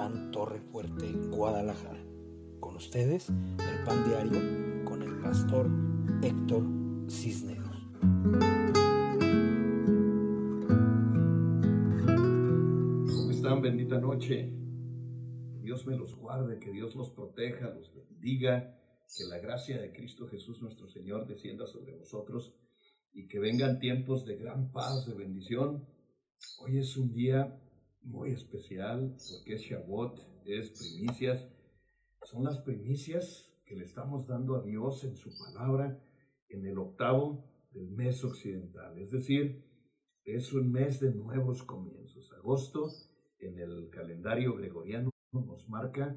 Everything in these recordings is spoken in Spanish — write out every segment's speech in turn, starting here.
Roatán Torre Fuerte, Guadalajara. Con ustedes, el pan diario con el pastor Héctor Cisneros. ¿Cómo están? Bendita noche. Dios me los guarde, que Dios los proteja, los bendiga, que la gracia de Cristo Jesús nuestro Señor descienda sobre vosotros y que vengan tiempos de gran paz, de bendición. Hoy es un día muy especial porque es Shabbat, es primicias. Son las primicias que le estamos dando a Dios en su palabra en el octavo del mes occidental. Es decir, es un mes de nuevos comienzos. Agosto en el calendario gregoriano nos marca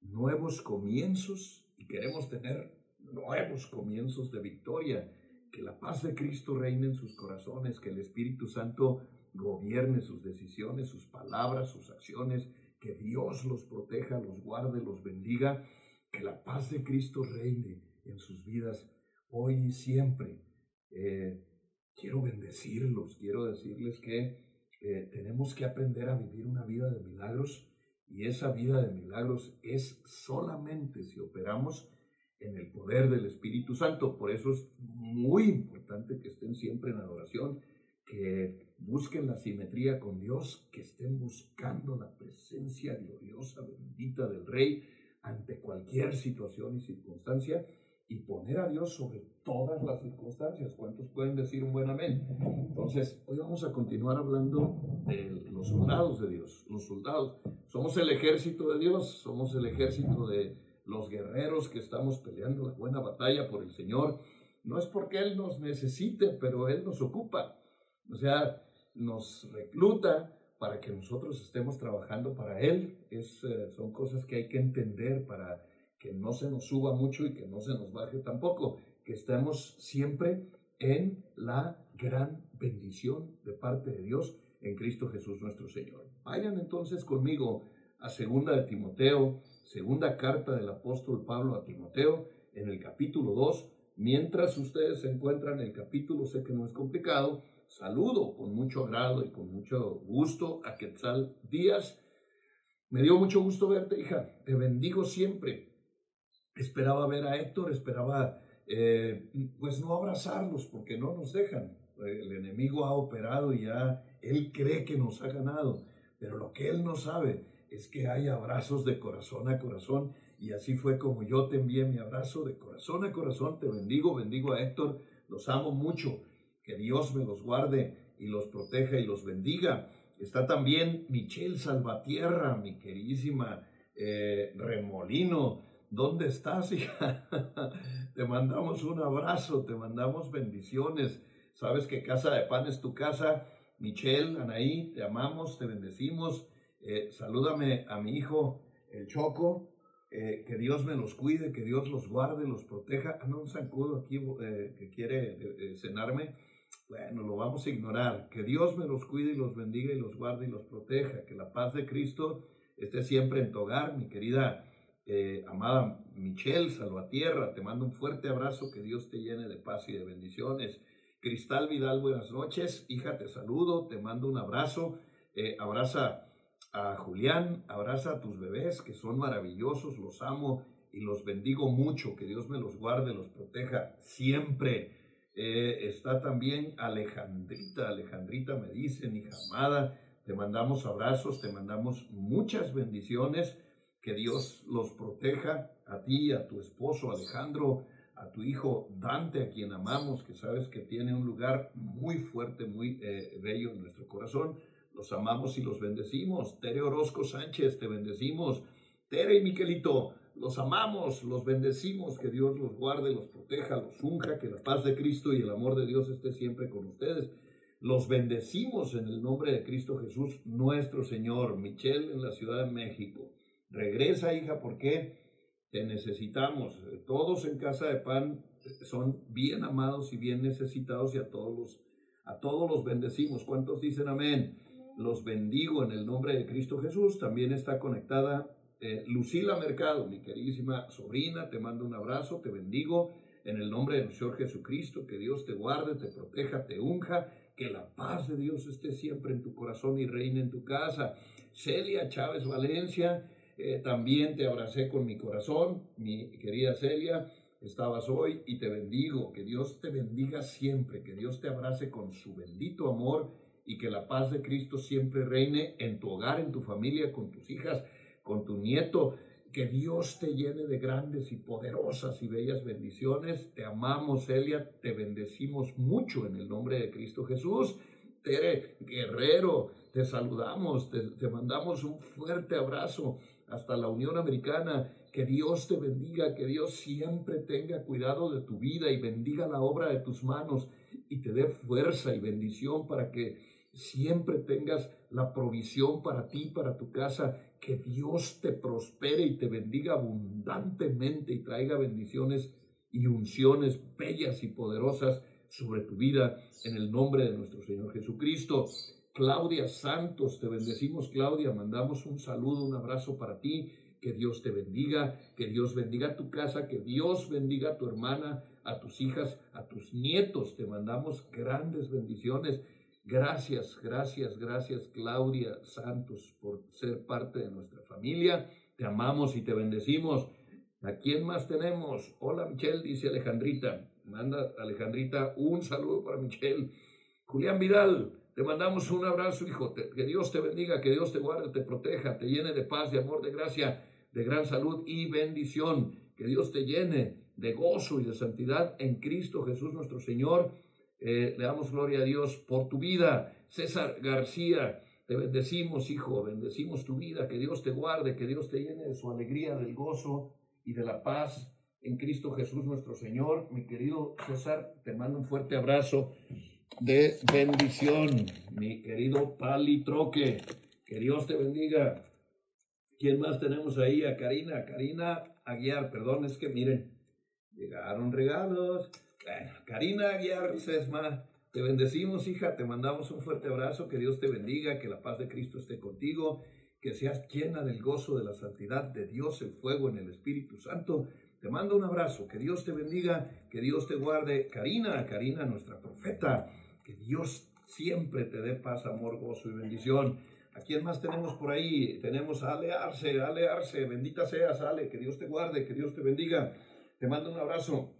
nuevos comienzos y queremos tener nuevos comienzos de victoria. Que la paz de Cristo reine en sus corazones, que el Espíritu Santo gobierne sus decisiones, sus palabras, sus acciones, que Dios los proteja, los guarde, los bendiga, que la paz de Cristo reine en sus vidas hoy y siempre. Eh, quiero bendecirlos, quiero decirles que eh, tenemos que aprender a vivir una vida de milagros y esa vida de milagros es solamente si operamos en el poder del Espíritu Santo. Por eso es muy importante que estén siempre en adoración, que busquen la simetría con Dios, que estén buscando la presencia gloriosa, bendita del Rey ante cualquier situación y circunstancia y poner a Dios sobre todas las circunstancias. ¿Cuántos pueden decir un buen amén? Entonces, hoy vamos a continuar hablando de los soldados de Dios. Los soldados, somos el ejército de Dios, somos el ejército de los guerreros que estamos peleando la buena batalla por el Señor. No es porque Él nos necesite, pero Él nos ocupa. O sea, nos recluta para que nosotros estemos trabajando para Él. Es, eh, son cosas que hay que entender para que no se nos suba mucho y que no se nos baje tampoco, que estemos siempre en la gran bendición de parte de Dios en Cristo Jesús nuestro Señor. Vayan entonces conmigo a segunda de Timoteo, segunda carta del apóstol Pablo a Timoteo, en el capítulo 2. Mientras ustedes se encuentran en el capítulo, sé que no es complicado, saludo con mucho agrado y con mucho gusto a Quetzal Díaz. Me dio mucho gusto verte, hija. Te bendigo siempre. Esperaba ver a Héctor, esperaba eh, pues no abrazarlos porque no nos dejan. El enemigo ha operado y ya él cree que nos ha ganado, pero lo que él no sabe es que hay abrazos de corazón a corazón y así fue como yo te envié mi abrazo de corazón a corazón. Te bendigo, bendigo a Héctor, los amo mucho que Dios me los guarde y los proteja y los bendiga. Está también Michelle Salvatierra, mi queridísima eh, Remolino. ¿Dónde estás, hija? te mandamos un abrazo, te mandamos bendiciones. Sabes que Casa de Pan es tu casa. Michelle, Anaí, te amamos, te bendecimos. Eh, salúdame a mi hijo, el Choco. Eh, que Dios me los cuide, que Dios los guarde, los proteja. Ah, no, un zancudo aquí que quiere cenarme. Bueno, lo vamos a ignorar. Que Dios me los cuide y los bendiga y los guarde y los proteja. Que la paz de Cristo esté siempre en tu hogar, mi querida eh, amada Michelle Salvatierra. Te mando un fuerte abrazo. Que Dios te llene de paz y de bendiciones. Cristal Vidal, buenas noches. Hija, te saludo. Te mando un abrazo. Eh, abraza a Julián. Abraza a tus bebés que son maravillosos. Los amo y los bendigo mucho. Que Dios me los guarde, los proteja siempre. Eh, está también Alejandrita. Alejandrita me dice, hija amada, te mandamos abrazos, te mandamos muchas bendiciones. Que Dios los proteja a ti, a tu esposo Alejandro, a tu hijo Dante, a quien amamos, que sabes que tiene un lugar muy fuerte, muy eh, bello en nuestro corazón. Los amamos y los bendecimos. Tere Orozco Sánchez, te bendecimos. Tere y Miquelito, los amamos, los bendecimos, que Dios los guarde, los proteja, los unja, que la paz de Cristo y el amor de Dios esté siempre con ustedes. Los bendecimos en el nombre de Cristo Jesús, nuestro Señor. Michelle en la Ciudad de México. Regresa, hija, porque te necesitamos. Todos en Casa de Pan son bien amados y bien necesitados y a todos los, a todos los bendecimos. ¿Cuántos dicen amén? Los bendigo en el nombre de Cristo Jesús. También está conectada eh, Lucila Mercado, mi queridísima sobrina, te mando un abrazo, te bendigo. en el nombre de nuestro Señor Jesucristo, que Dios te guarde, te proteja, te unja, que la paz de Dios esté siempre en tu corazón y reine en tu casa. Celia Chávez Valencia, eh, también te abracé con mi corazón, mi querida Celia, estabas hoy y te bendigo, que Dios te bendiga siempre, que Dios te abrace con su bendito amor y que la paz de Cristo siempre reine en tu hogar, en tu familia, con tus hijas, con tu nieto. Que Dios te llene de grandes y poderosas y bellas bendiciones. Te amamos, Celia, te bendecimos mucho en el nombre de Cristo Jesús. Tere Guerrero, te saludamos, te, te mandamos un fuerte abrazo hasta la Unión Americana. Que Dios te bendiga, que Dios siempre tenga cuidado de tu vida y bendiga la obra de tus manos y te dé fuerza y bendición para que siempre tengas la provisión para ti, para tu casa, que Dios te prospere y te bendiga abundantemente y traiga bendiciones y unciones bellas y poderosas sobre tu vida en el nombre de nuestro Señor Jesucristo. Claudia Santos, te bendecimos Claudia, mandamos un saludo, un abrazo para ti, que Dios te bendiga, que Dios bendiga tu casa, que Dios bendiga a tu hermana, a tus hijas, a tus nietos, te mandamos grandes bendiciones Gracias, gracias, gracias Claudia Santos por ser parte de nuestra familia. Te amamos y te bendecimos. ¿A quién más tenemos? Hola Michelle, dice Alejandrita. Manda Alejandrita un saludo para Michelle. Julián Vidal, te mandamos un abrazo, hijo. que Dios te bendiga, que Dios te guarde, te proteja, te llene de paz, de amor, de gracia, de gran salud y bendición. Que Dios te llene de gozo y de santidad en Cristo Jesús nuestro Señor eh, le damos gloria a Dios por tu vida. César García, te bendecimos, hijo, bendecimos tu vida, que Dios te guarde, que Dios te llene de su alegría, del gozo y de la paz en Cristo Jesús nuestro Señor. Mi querido César, te mando un fuerte abrazo de bendición, mi querido Pali Troque, que Dios te bendiga. ¿Quién más tenemos ahí? A Karina, Karina Aguiar, perdón, es que miren, llegaron regalos. Karina Aguiar Sesma, te bendecimos, hija, te mandamos un fuerte abrazo, que Dios te bendiga, que la paz de Cristo esté contigo, que seas llena del gozo de la santidad de Dios, el fuego en el Espíritu Santo. Te mando un abrazo, que Dios te bendiga, que Dios te guarde. Karina, Karina, nuestra profeta, que Dios siempre te dé paz, amor, gozo y bendición. ¿A quién más tenemos por ahí? Tenemos a Ale Arce, Ale Arce, bendita seas, Ale, que Dios te guarde, que Dios te bendiga. Te mando un abrazo.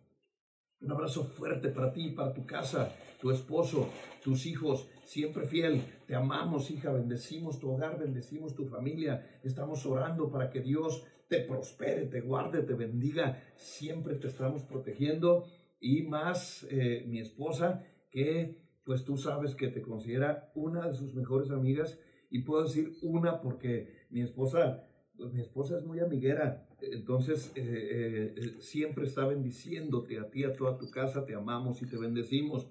Un abrazo fuerte para ti, para tu casa, tu esposo, tus hijos, siempre fiel. Te amamos, hija, bendecimos tu hogar, bendecimos tu familia. Estamos orando para que Dios te prospere, te guarde, te bendiga. Siempre te estamos protegiendo. Y más, eh, mi esposa, que pues tú sabes que te considera una de sus mejores amigas. Y puedo decir una porque mi esposa, pues, mi esposa es muy amiguera entonces, eh, eh, eh, siempre está bendiciéndote a ti, a toda tu casa, te amamos y te bendecimos.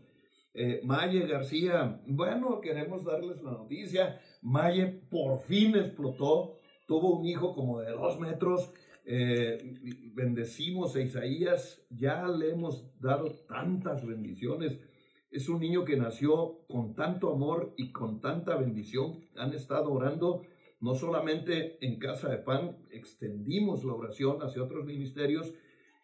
Maye García, bueno, queremos darles la noticia. Maye por fin explotó, tuvo un hijo como de dos metros. bendecimos a Isaías, ya le hemos dado tantas bendiciones. Es un niño que nació con tanto amor y con tanta bendición. Han estado orando no solamente en Casa de Pan extendimos la oración hacia otros ministerios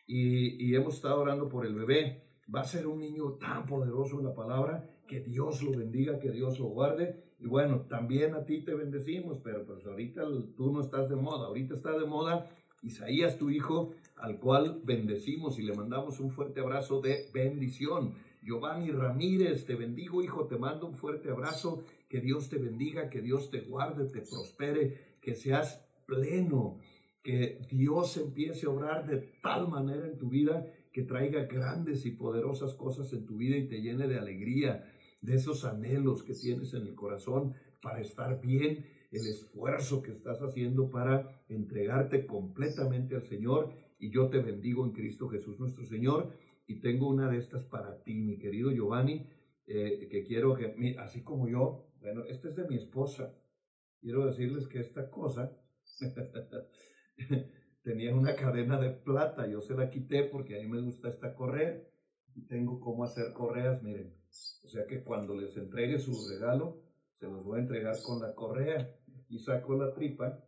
y, hemos estado orando por el bebé. Va a ser un niño tan poderoso en la palabra, que Dios lo bendiga, que Dios lo guarde. Y bueno, también a ti te bendecimos, pero pues ahorita tú no estás de moda, ahorita está de moda Isaías, tu hijo, al cual bendecimos y le mandamos un fuerte abrazo de bendición. Giovanni Ramírez, te bendigo, hijo, te mando un fuerte abrazo que Dios te bendiga, que Dios te guarde, te prospere, que seas pleno, que Dios empiece a obrar de tal manera en tu vida que traiga grandes y poderosas cosas en tu vida y te llene de alegría, de esos anhelos que tienes en el corazón para estar bien, el esfuerzo que estás haciendo para entregarte completamente al Señor. Y yo te bendigo en Cristo Jesús nuestro Señor. Y tengo una de estas para ti, mi querido Giovanni, eh, que quiero que, así como yo, bueno, este es de mi esposa. Quiero decirles que esta cosa tenía una cadena de plata. Yo se la quité porque a mí me gusta esta correa. Y tengo cómo hacer correas, miren. O sea que cuando les entregue su regalo, se los voy a entregar con la correa. Y saco la tripa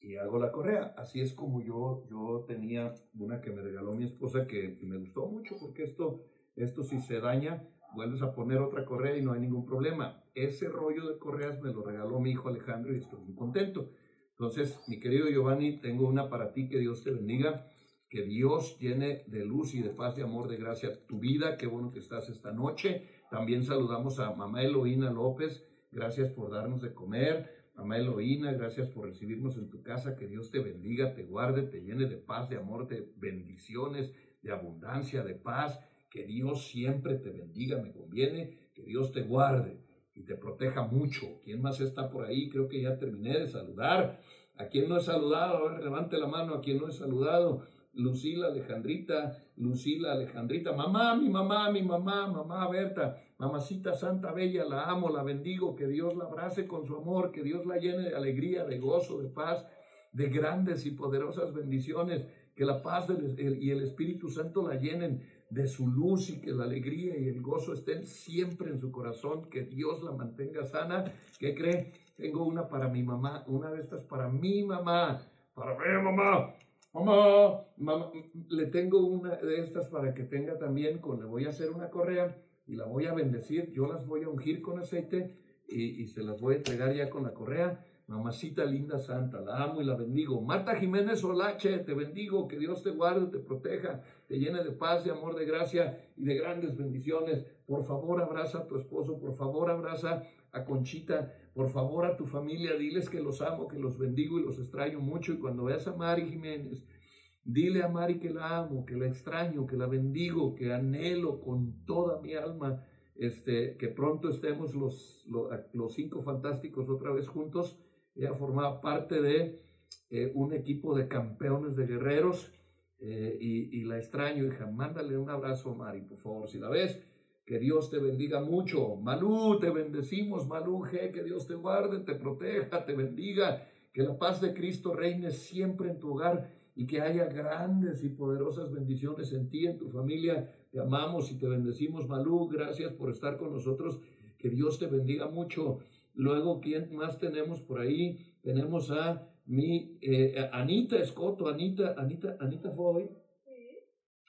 y hago la correa. Así es como yo, yo tenía una que me regaló mi esposa que, me gustó mucho porque esto, esto si se daña, vuelves a poner otra correa y no hay ningún problema. Ese rollo de correas me lo regaló mi hijo Alejandro y estoy muy contento. Entonces, mi querido Giovanni, tengo una para ti, que Dios te bendiga, que Dios llene de luz y de paz, de amor, de gracia tu vida. Qué bueno que estás esta noche. También saludamos a mamá Eloína López. Gracias por darnos de comer. Mamá Eloína, gracias por recibirnos en tu casa. Que Dios te bendiga, te guarde, te llene de paz, de amor, de bendiciones, de abundancia, de paz. Que Dios siempre te bendiga, me conviene. Que Dios te guarde y te proteja mucho. ¿Quién más está por ahí? Creo que ya terminé de saludar. ¿A quién no he saludado? A ver, levante la mano. ¿A quién no he saludado? Lucila Alejandrita, Lucila Alejandrita, mamá, mi mamá, mi mamá, mamá Berta, mamacita santa bella, la amo, la bendigo, que Dios la abrace con su amor, que Dios la llene de alegría, de gozo, de paz, de grandes y poderosas bendiciones, que la paz y el Espíritu Santo la llenen de su luz y que la alegría y el gozo estén siempre en su corazón, que Dios la mantenga sana. ¿Qué cree? Tengo una para mi mamá, una de estas para mi mamá, para mi mamá. Mamá, mamá, le tengo una de estas para que tenga también, con, le voy a hacer una correa y la voy a bendecir, yo las voy a ungir con aceite y, y se las voy a entregar ya con la correa. Mamacita linda santa, la amo y la bendigo. Marta Jiménez Olache, te bendigo, que Dios te guarde, te proteja, te llene de paz, de amor, de gracia y de grandes bendiciones. Por favor, abraza a tu esposo, por favor, abraza a Conchita, por favor a tu familia, diles que los amo, que los bendigo y los extraño mucho. Y cuando veas a Mari Jiménez, dile a Mari que la amo, que la extraño, que la bendigo, que anhelo con toda mi alma este, que pronto estemos los, los, cinco fantásticos otra vez juntos. Ella formaba parte de eh, un equipo de campeones de guerreros eh, y, la extraño, hija. Mándale un abrazo a Mari, por favor, si la ves que Dios te bendiga mucho. Malú, te bendecimos, Malú que Dios te guarde, te proteja, te bendiga. Que la paz de Cristo reine siempre en tu hogar y que haya grandes y poderosas bendiciones en ti, en tu familia. Te amamos y te bendecimos, Malú. Gracias por estar con nosotros. Que Dios te bendiga mucho. Luego, ¿quién más tenemos por ahí? Tenemos a mi eh, Anita Escoto. Anita, Anita, Anita fue hoy.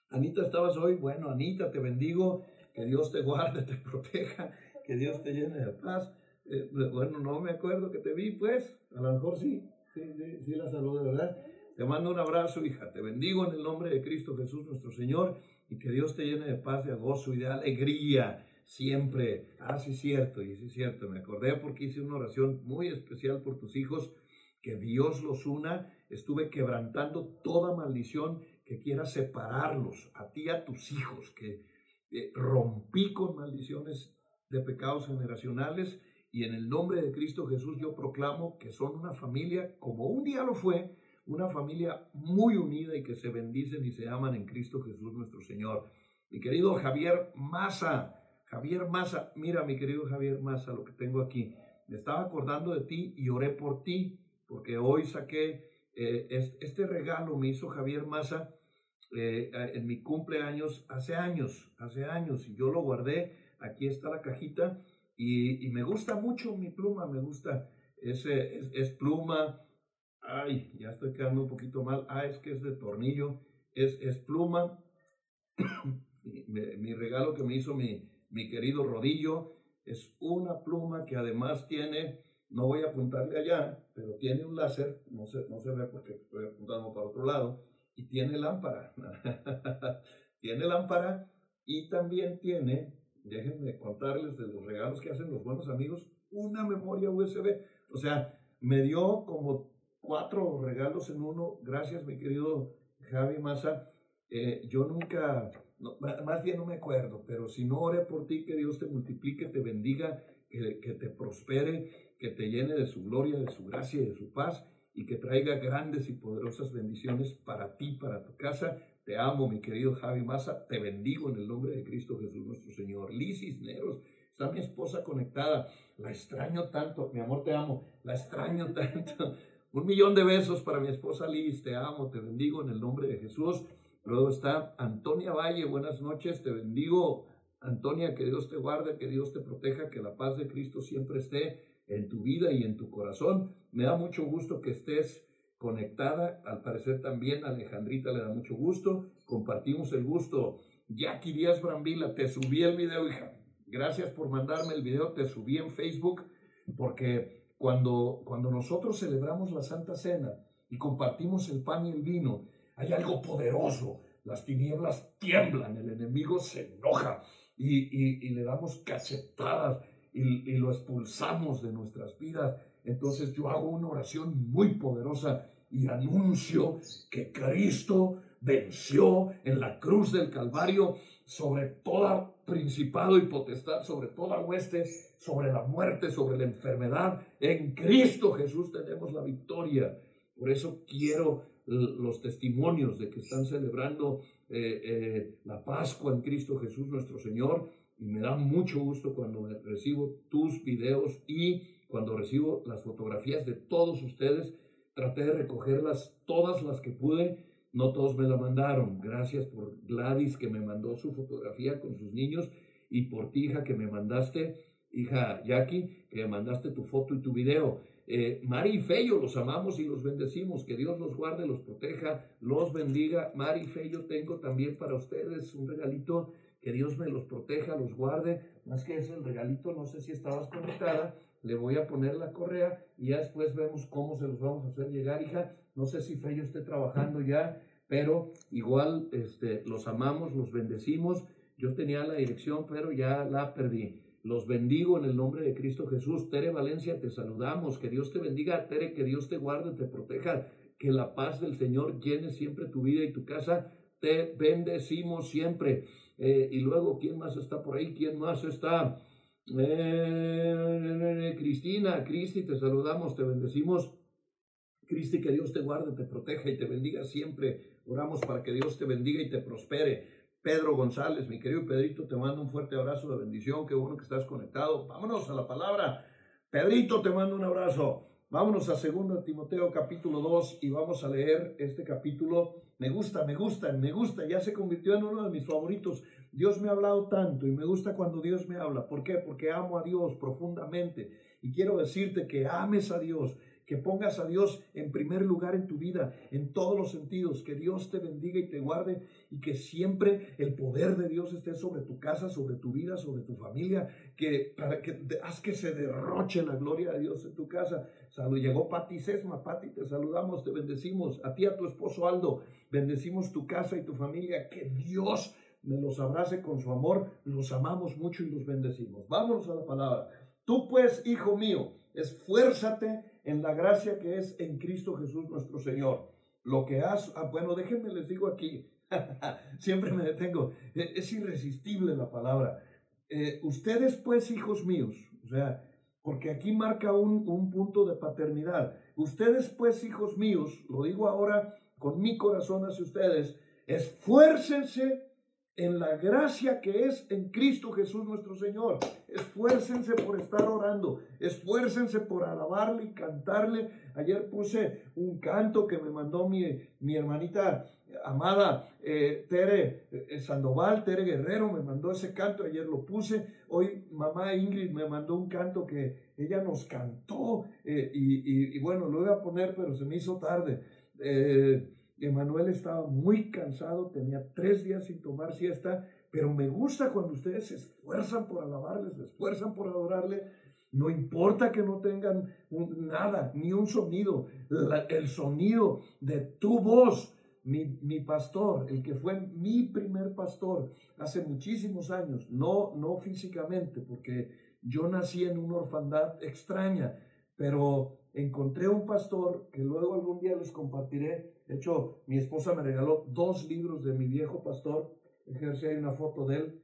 Anita, ¿estabas hoy? Bueno, Anita, te bendigo que Dios te guarde, te proteja, que Dios te llene de paz. Eh, bueno, no me acuerdo que te vi, pues, a lo mejor sí, sí, sí, la saludo, ¿verdad? Te mando un abrazo, hija, te bendigo en el nombre de Cristo Jesús nuestro Señor y que Dios te llene de paz, de gozo y de alegría siempre. Ah, sí, cierto, y sí, cierto, me acordé porque hice una oración muy especial por tus hijos, que Dios los una, estuve quebrantando toda maldición que quiera separarlos, a ti, a tus hijos, que eh, rompí con maldiciones de pecados generacionales y en el nombre de Cristo Jesús yo proclamo que son una familia, como un día lo fue, una familia muy unida y que se bendicen y se aman en Cristo Jesús nuestro Señor. Mi querido Javier Maza, Javier Maza, mira mi querido Javier Maza, lo que tengo aquí. Me estaba acordando de ti y oré por ti, porque hoy saqué eh, este regalo, me hizo Javier Maza eh, en mi cumpleaños hace años, hace años, y yo lo guardé, aquí está la cajita, y, me gusta mucho mi pluma, me gusta, ese, es, pluma, ay, ya estoy quedando un poquito mal, ah, es que es de tornillo, es, es pluma, mi, regalo que me hizo mi, mi querido Rodillo, es una pluma que además tiene, no voy a apuntarle allá, pero tiene un láser, no se, no se ve porque estoy apuntando para otro lado, y tiene lámpara. tiene lámpara y también tiene, déjenme contarles de los regalos que hacen los buenos amigos, una memoria USB. O sea, me dio como cuatro regalos en uno. Gracias, mi querido Javi Massa. Eh, yo nunca, más bien no me acuerdo, pero si no ore por ti, que Dios te multiplique, te bendiga, que, que te prospere, que te llene de su gloria, de su gracia y de su paz y que traiga grandes y poderosas bendiciones para ti, para tu casa. Te amo, mi querido Javi Maza. Te bendigo en el nombre de Cristo Jesús nuestro Señor. Liz Cisneros, está mi esposa conectada. La extraño tanto. Mi amor, te amo. La extraño tanto. Un millón de besos para mi esposa Liz. Te amo, te bendigo en el nombre de Jesús. Luego está Antonia Valle. Buenas noches. Te bendigo. Antonia, que Dios te guarde, que Dios te proteja, que la paz de Cristo siempre esté en tu vida y en tu corazón. Me da mucho gusto que estés conectada, al parecer también Alejandrita le da mucho gusto, compartimos el gusto. Jackie Díaz Brambila, te subí el video, hija. Gracias por mandarme el video, te subí en Facebook, porque cuando, cuando nosotros celebramos la Santa Cena y compartimos el pan y el vino, hay algo poderoso. Las tinieblas tiemblan, el enemigo se enoja y, le damos cachetadas y, y lo expulsamos de nuestras vidas. Entonces yo hago una oración muy poderosa y anuncio que Cristo venció en la cruz del Calvario sobre toda principado y potestad, sobre toda hueste, sobre la muerte, sobre la enfermedad. En Cristo Jesús tenemos la victoria. Por eso quiero los testimonios de que están celebrando eh, eh, la Pascua en Cristo Jesús nuestro Señor. Y me da mucho gusto cuando recibo tus videos y cuando recibo las fotografías de todos ustedes. Traté de recogerlas todas las que pude. No todos me la mandaron. Gracias por Gladys que me mandó su fotografía con sus niños y por ti, que me mandaste, hija Jackie, que me mandaste tu foto y tu video. Eh, Mari y Fello, los amamos y los bendecimos. Que Dios los guarde, los proteja, los bendiga. Mari y Fello, tengo también para ustedes un regalito. Que Dios me los proteja, los guarde. Más que eso, el regalito, no sé si estabas conectada. Le voy a poner la correa y ya después vemos cómo se los vamos a hacer llegar, hija. No sé si Fello esté trabajando ya, pero igual este, los amamos, los bendecimos. Yo tenía la dirección, pero ya la perdí. Los bendigo en el nombre de Cristo Jesús. Tere Valencia, te saludamos. Que Dios te bendiga. Tere, que Dios te guarde, te proteja. Que la paz del Señor llene siempre tu vida y tu casa. Te bendecimos siempre. Eh, y luego, ¿quién más está por ahí? ¿Quién más está? Eh, Cristina, Cristi, te saludamos, te bendecimos. Cristi, que Dios te guarde, te proteja y te bendiga siempre. Oramos para que Dios te bendiga y te prospere. Pedro González, mi querido Pedrito, te mando un fuerte abrazo de bendición, qué bueno que estás conectado. Vámonos a la palabra. Pedrito, te mando un abrazo. Vámonos a 2 Timoteo capítulo 2 y vamos a leer este capítulo. Me gusta, me gusta, me gusta, ya se convirtió en uno de mis favoritos. Dios me ha hablado tanto y me gusta cuando Dios me habla. ¿Por qué? Porque amo a Dios profundamente y quiero decirte que ames a Dios, que pongas a Dios en primer lugar en tu vida, en todos los sentidos, que Dios te bendiga y te guarde y que siempre el poder de Dios esté sobre tu casa, sobre tu vida, sobre tu familia, que para que haz que se derroche la gloria de Dios en tu casa. Salud, llegó Pati Sesma, Pati, te saludamos, te bendecimos, a ti, a tu esposo Aldo, bendecimos tu casa y tu familia, que Dios me los abrace con su amor, los amamos mucho y los bendecimos. Vámonos a la palabra. Tú pues, hijo mío, esfuérzate en la gracia que es en Cristo Jesús nuestro Señor. Lo que has, ah, bueno, déjenme les digo aquí, siempre me detengo, e, es irresistible la palabra. Eh, ustedes pues, hijos míos, o sea, porque aquí marca un, un punto de paternidad. Ustedes pues, hijos míos, lo digo ahora con mi corazón hacia ustedes, esfuércense en la gracia que es en Cristo Jesús nuestro Señor. Esfuércense por estar orando, esfuércense por alabarle y cantarle. Ayer puse un canto que me mandó mi, mi hermanita amada eh, Tere eh, Sandoval, Tere Guerrero, me mandó ese canto, ayer lo puse. Hoy mamá Ingrid me mandó un canto que ella nos cantó eh, y, y, bueno, lo iba a poner, pero se me hizo tarde. Emanuel estaba muy cansado, tenía tres días sin tomar siesta, pero me gusta cuando ustedes se esfuerzan por alabarle, se esfuerzan por adorarle. No importa que no tengan nada, ni un sonido, el sonido de tu voz. Mi, mi, pastor, el que fue mi primer pastor hace muchísimos años, no, no físicamente, porque yo nací en una orfandad extraña, pero encontré un pastor que luego algún día les compartiré, de hecho, mi esposa me regaló dos libros de mi viejo pastor. Ejerce hay una foto de él.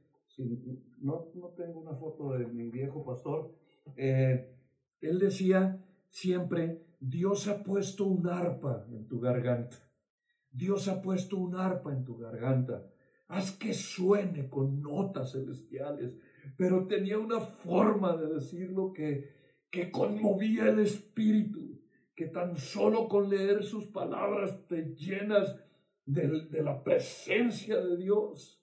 no, no tengo una foto de mi viejo pastor. Eh, él decía siempre, Dios ha puesto un arpa en tu garganta. Dios ha puesto un arpa en tu garganta. Haz que suene con notas celestiales. Pero tenía una forma de decirlo que, que conmovía el espíritu que tan solo con leer sus palabras te llenas de, la presencia de Dios.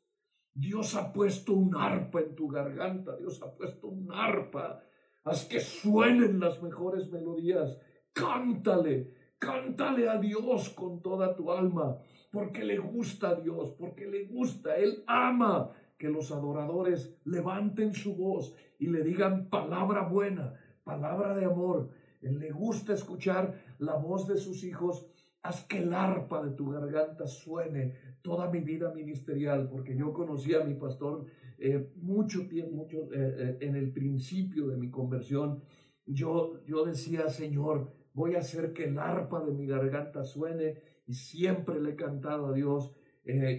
Dios ha puesto un arpa en tu garganta, Dios ha puesto un arpa. Haz que suenen las mejores melodías. Cántale, cántale a Dios con toda tu alma, porque le gusta a Dios, porque le gusta, Él ama que los adoradores levanten su voz y le digan palabra buena, palabra de amor. Le gusta escuchar la voz de sus hijos. Haz que el arpa de tu garganta suene toda mi vida ministerial, porque yo conocí a mi pastor eh, mucho tiempo, mucho, eh, eh, en el principio de mi conversión. Yo, yo decía, Señor, voy a hacer que el arpa de mi garganta suene y siempre le he cantado a Dios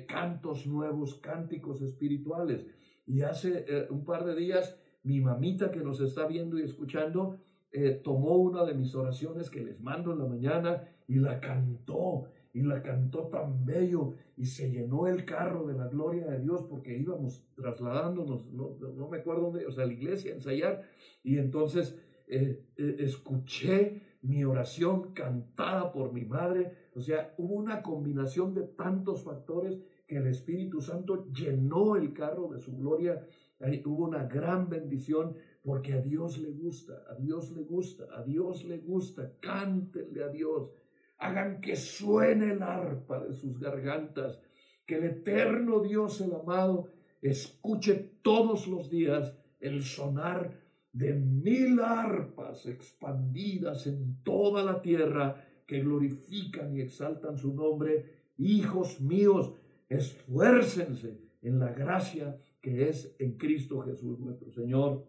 cantos nuevos, cánticos espirituales. Y hace un par de días mi mamita que nos está viendo y escuchando eh, tomó una de mis oraciones que les mando en la mañana y la cantó y la cantó tan bello y se llenó el carro de la gloria de Dios porque íbamos trasladándonos, no, me acuerdo dónde, o sea, a la iglesia a ensayar y entonces eh, eh, escuché mi oración cantada por mi madre, o sea, hubo una combinación de tantos factores que el Espíritu Santo llenó el carro de su gloria Ahí hubo una gran bendición porque a Dios le gusta, a Dios le gusta, a Dios le gusta. Cántenle a Dios. Hagan que suene el arpa de sus gargantas. Que el eterno Dios, el amado, escuche todos los días el sonar de mil arpas expandidas en toda la tierra que glorifican y exaltan su nombre. Hijos míos, esfuércense en la gracia es en Cristo Jesús nuestro Señor.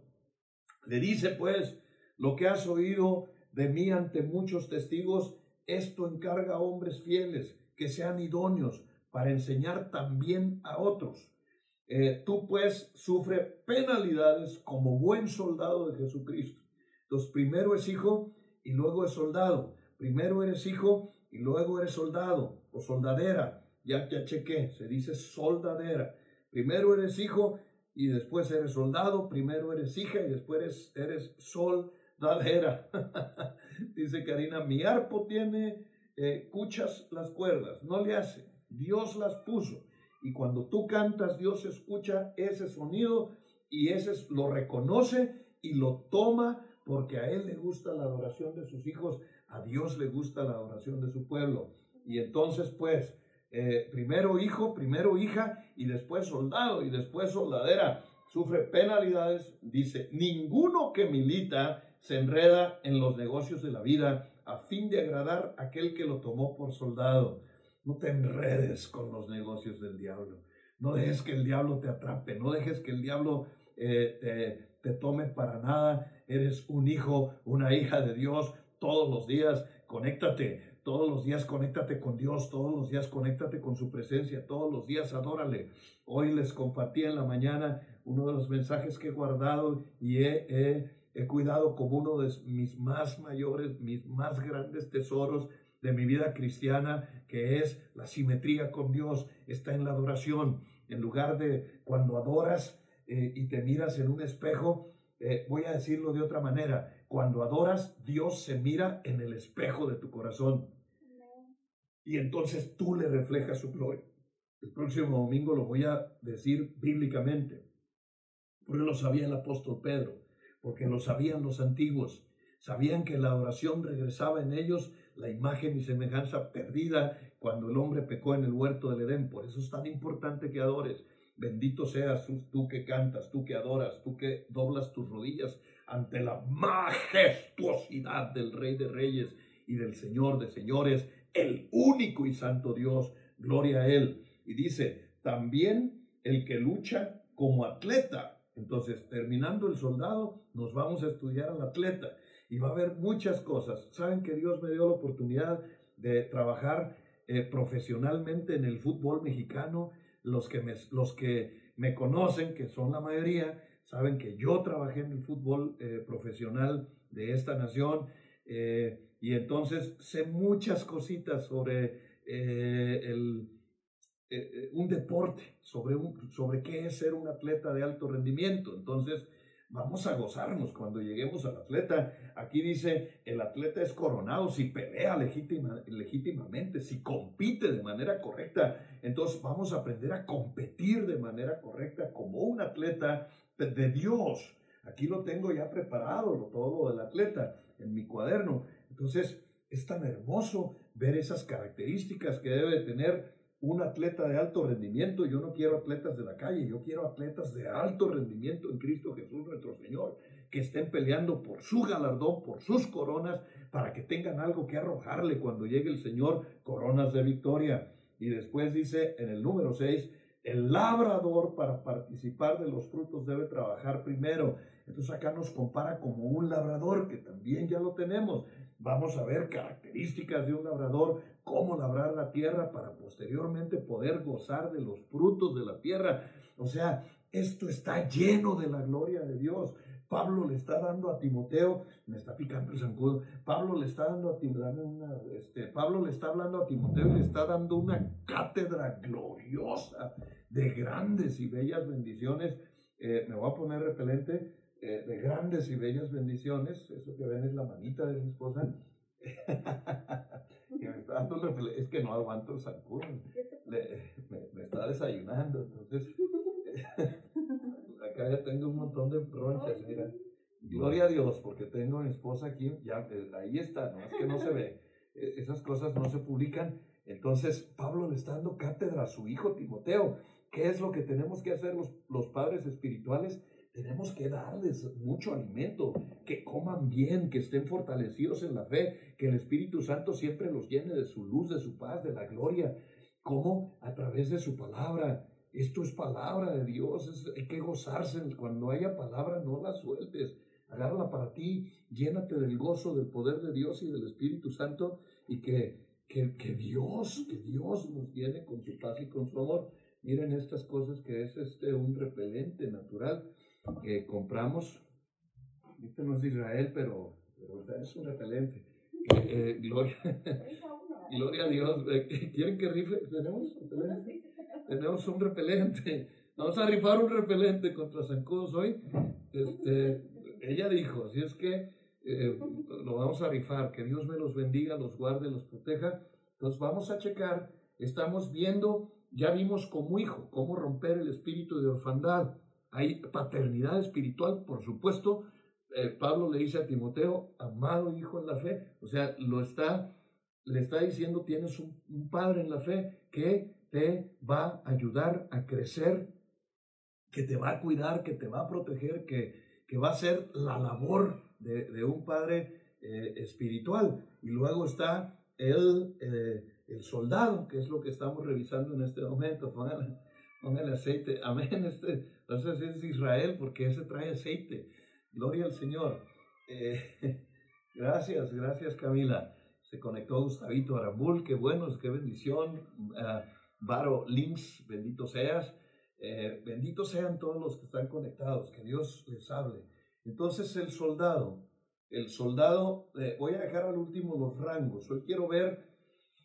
Le dice pues, lo que has oído de mí ante muchos testigos, esto encarga a hombres fieles que sean idóneos para enseñar también a otros. Eh, tú pues sufre penalidades como buen soldado de Jesucristo. Entonces, primero es hijo y luego es soldado. Primero eres hijo y luego eres soldado o soldadera. Ya te chequé, se dice soldadera. Primero eres hijo y después eres soldado, primero eres hija y después eres, eres soldadera. Dice Karina, mi arpo tiene eh, cuchas las cuerdas, no le hace, Dios las puso. Y cuando tú cantas, Dios escucha ese sonido y ese lo reconoce y lo toma porque a Él le gusta la adoración de sus hijos, a Dios le gusta la adoración de su pueblo. Y entonces, pues, eh, primero hijo, primero hija y después soldado y después soldadera. Sufre penalidades, dice, ninguno que milita se enreda en los negocios de la vida a fin de agradar a aquel que lo tomó por soldado. No te enredes con los negocios del diablo. No dejes que el diablo te atrape. No dejes que el diablo eh, te, te tome para nada. Eres un hijo, una hija de Dios todos los días. Conéctate, todos los días conéctate con Dios, todos los días conéctate con su presencia, todos los días adórale. Hoy les compartí en la mañana uno de los mensajes que he guardado y he, cuidado como uno de mis más mayores, mis más grandes tesoros de mi vida cristiana, que es la simetría con Dios, está en la adoración. En lugar de cuando adoras eh, y te miras en un espejo, eh, voy a decirlo de otra manera, cuando adoras, Dios se mira en el espejo de tu corazón y entonces tú le reflejas su gloria. El próximo domingo lo voy a decir bíblicamente, porque lo sabía el apóstol Pedro, porque lo sabían los antiguos, sabían que la adoración regresaba en ellos la imagen y semejanza perdida cuando el hombre pecó en el huerto del Edén. Por eso es tan importante que adores. Bendito seas tú que cantas, tú que adoras, tú que doblas tus rodillas ante la majestuosidad del Rey de Reyes y del Señor de Señores el único y santo Dios, gloria a Él. Y dice, también el que lucha como atleta. Entonces, terminando el soldado, nos vamos a estudiar al atleta. Y va a haber muchas cosas. Saben que Dios me dio la oportunidad de trabajar eh, profesionalmente en el fútbol mexicano. Los que, me, los que me conocen, que son la mayoría, saben que yo trabajé en el fútbol eh, profesional de esta nación. Eh, y entonces sé muchas cositas sobre eh, el, eh, un deporte, sobre, un, sobre qué es ser un atleta de alto rendimiento. Entonces, vamos a gozarnos cuando lleguemos al atleta. Aquí dice, el atleta es coronado si pelea legítima, legítimamente, si compite de manera correcta. Entonces vamos a aprender a competir de manera correcta como un atleta de Dios. Aquí lo tengo ya preparado, todo lo del atleta en mi cuaderno. Entonces, es tan hermoso ver esas características que debe tener un atleta de alto rendimiento. Yo no quiero atletas de la calle, yo quiero atletas de alto rendimiento en Cristo Jesús nuestro Señor, que estén peleando por su galardón, por sus coronas, para que tengan algo que arrojarle cuando llegue el Señor, coronas de victoria. Y después dice en el número 6, el labrador para participar de los frutos debe trabajar primero. Entonces acá nos compara como un labrador, que también ya lo tenemos. Vamos a ver características de un labrador, cómo labrar la tierra para posteriormente poder gozar de los frutos de la tierra. O sea, esto está lleno de la gloria de Dios. Pablo le está dando a Timoteo, me está picando el zancudo, Pablo le está dando a Timoteo, este, Pablo le está hablando a Timoteo y le está dando una cátedra gloriosa de grandes y bellas bendiciones. Eh, me voy a poner repelente, eh, de grandes y bellas bendiciones. Eso que ven es la manita de mi esposa. es que no aguanto el zancudo. me, está desayunando, entonces acá ya tengo un montón de bronchas, mira. Gloria a Dios, porque tengo a mi esposa aquí, ya, eh, ahí está, no es que no se ve. E, esas cosas no se publican. Entonces, Pablo le está dando cátedra a su hijo Timoteo. ¿Qué es lo que tenemos que hacer los, los padres espirituales? Tenemos que darles mucho alimento, que coman bien, que estén fortalecidos en la fe, que el Espíritu Santo siempre los llene de su luz, de su paz, de la gloria. ¿Cómo? A través de su palabra. Esto es palabra de Dios, hay que gozarse. Cuando haya palabra, no la sueltes. Agárrala para ti, llénate del gozo, del poder de Dios y del Espíritu Santo y que, que, que Dios, que Dios nos llene con su paz y con su amor. Miren estas cosas que es este un repelente natural que compramos. Este no es de Israel, pero, es un repelente. Eh, gloria, gloria, a Dios. Eh, ¿Quieren que rifle? ¿Tenemos? Tenemos un repelente. Vamos a rifar un repelente contra zancudos hoy. Este, ella dijo, así es que eh, lo vamos a rifar. Que Dios me los bendiga, los guarde, los proteja. Entonces vamos a checar. Estamos viendo, ya vimos como hijo, cómo romper el espíritu de orfandad. Hay paternidad espiritual, por supuesto. Eh, Pablo le dice a Timoteo, amado hijo en la fe, o sea, lo está, le está diciendo, tienes un, padre en la fe que te va a ayudar a crecer, que te va a cuidar, que te va a proteger, que, que va a ser la labor de, un padre eh, espiritual. Y luego está el, eh, el soldado, que es lo que estamos revisando en este momento. Con el aceite. Amén. Este, entonces es Israel porque ese trae aceite. Gloria al Señor. Eh, gracias, gracias Camila. Se conectó Gustavito Arambul, qué buenos, qué bendición. Uh, Varo Links, bendito seas. Eh, benditos sean todos los que están conectados, que Dios les hable. Entonces el soldado, el soldado, eh, voy a dejar al último los rangos. Hoy quiero ver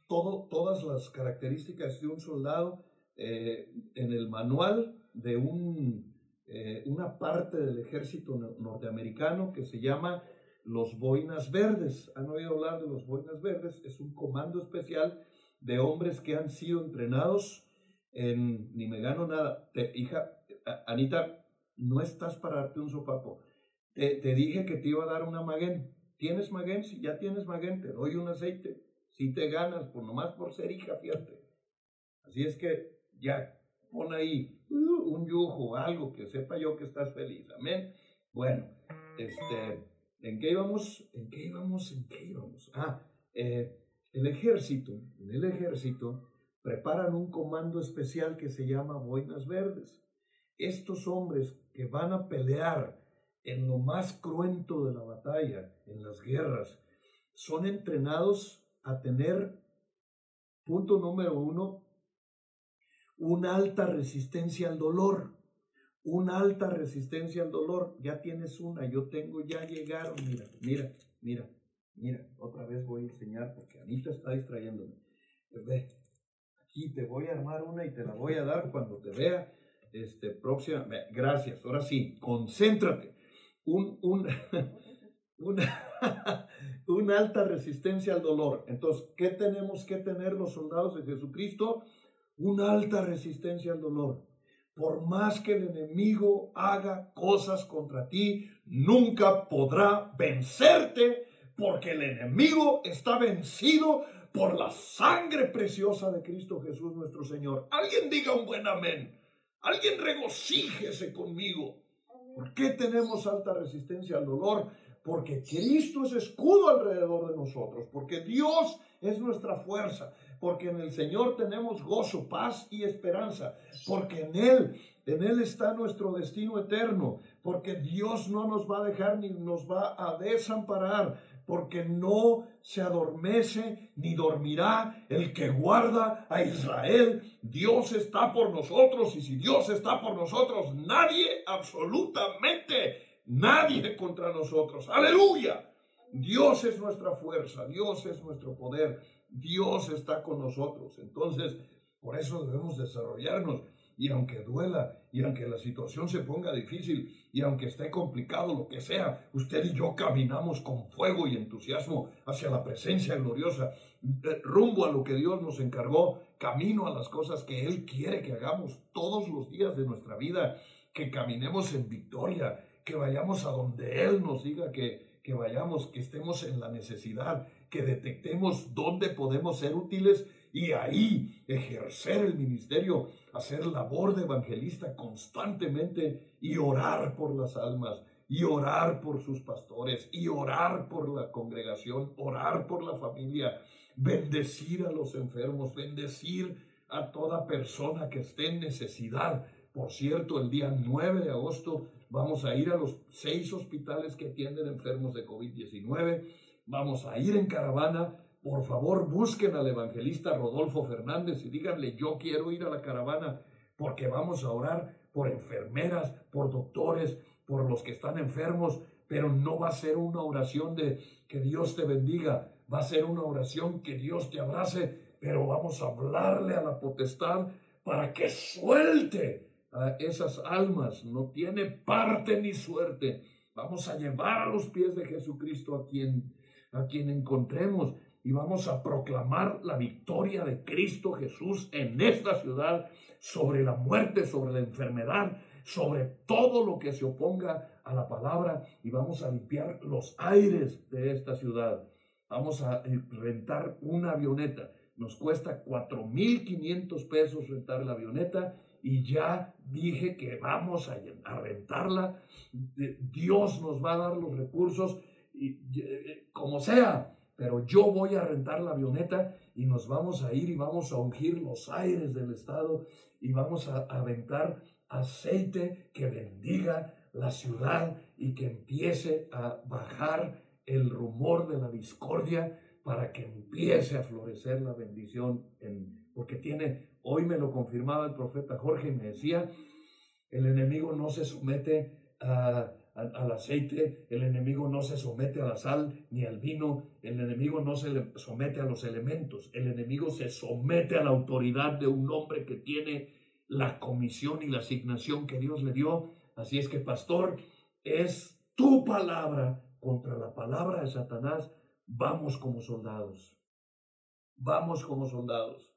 todo, todas las características de un soldado eh, en el manual de un, eh, una parte del ejército norteamericano que se llama los Boinas Verdes. ¿Han oído hablar de los Boinas Verdes? Es un comando especial de hombres que han sido entrenados en, ni me gano nada. hija, Anita, no estás para darte un sopapo. Te, te, dije que te iba a dar una maguen. ¿Tienes maguen? Si ya tienes maguen, te doy un aceite. Si te ganas, por nomás por ser hija, fíjate. Así es que ya pon ahí uh, un yujo, algo que sepa yo que estás feliz. Amén. Bueno, este, ¿en qué íbamos? ¿En qué íbamos? ¿En qué íbamos? Ah, eh, el ejército, en el ejército preparan un comando especial que se llama Boinas Verdes. Estos hombres que van a pelear en lo más cruento de la batalla, en las guerras, son entrenados a tener, punto número uno, una alta resistencia al dolor, una alta resistencia al dolor. Ya tienes una, yo tengo, ya llegaron. Mira, mira, mira, mira. Otra vez voy a enseñar porque Anita está distrayéndome. Ve, aquí te voy a armar una y te la voy a dar cuando te vea. Este, próxima, gracias. Ahora sí, concéntrate. Un, un, una, una alta resistencia al dolor. Entonces, ¿qué tenemos que tener los soldados de Jesucristo? Una alta resistencia al dolor. Por más que el enemigo haga cosas contra ti, nunca podrá vencerte porque el enemigo está vencido por la sangre preciosa de Cristo Jesús nuestro Señor. Alguien diga un buen amén. Alguien regocíjese conmigo. ¿Por qué tenemos alta resistencia al dolor? Porque Cristo es escudo alrededor de nosotros, porque Dios es nuestra fuerza, porque en el Señor tenemos gozo, paz y esperanza, porque en Él, en Él está nuestro destino eterno, porque Dios no nos va a dejar ni nos va a desamparar, porque no se adormece ni dormirá el que guarda a Israel. Dios está por nosotros y si Dios está por nosotros, nadie, absolutamente nadie contra nosotros. Aleluya. Dios es nuestra fuerza, Dios es nuestro poder, Dios está con nosotros. Entonces, por eso debemos desarrollarnos y aunque duela, y aunque la situación se ponga difícil, y aunque esté complicado lo que sea, usted y yo caminamos con fuego y entusiasmo hacia la presencia gloriosa, eh, rumbo a lo que Dios nos encargó, camino a las cosas que Él quiere que hagamos todos los días de nuestra vida, que caminemos en victoria, que vayamos a donde Él nos diga que, que vayamos, que estemos en la necesidad, que detectemos dónde podemos ser útiles y ahí ejercer el ministerio, hacer labor de evangelista constantemente y orar por las almas y orar por sus pastores y orar por la congregación, orar por la familia, bendecir a los enfermos, bendecir a toda persona que esté en necesidad. Por cierto, el día 9 de agosto vamos a ir a los seis hospitales que atienden enfermos de COVID-19. Vamos a ir en caravana por favor busquen al evangelista Rodolfo Fernández y díganle, yo quiero ir a la caravana porque vamos a orar por enfermeras, por doctores, por los que están enfermos, pero no va a ser una oración de que Dios te bendiga, va a ser una oración que Dios te abrace, pero vamos a hablarle a la potestad para que suelte a esas almas, no tiene parte ni suerte. Vamos a llevar a los pies de Jesucristo a quien a quien encontremos y vamos a proclamar la victoria de Cristo Jesús en esta ciudad sobre la muerte, sobre la enfermedad, sobre todo lo que se oponga a la palabra y vamos a limpiar los aires de esta ciudad. Vamos a rentar una avioneta. Nos cuesta 4.500 pesos rentar la avioneta y ya dije que vamos a rentarla. Dios nos va a dar los recursos y, eh, como sea pero yo voy a rentar la avioneta y nos vamos a ir y vamos a ungir los aires del estado y vamos a aventar aceite que bendiga la ciudad y que empiece a bajar el rumor de la discordia para que empiece a florecer la bendición en, porque tiene hoy me lo confirmaba el profeta Jorge y me decía el enemigo no se somete a al, aceite, el enemigo no se somete a la sal ni al vino, el enemigo no se somete a los elementos, el enemigo se somete a la autoridad de un hombre que tiene la comisión y la asignación que Dios le dio. Así es que, pastor, es tu palabra contra la palabra de Satanás. Vamos como soldados. Vamos como soldados.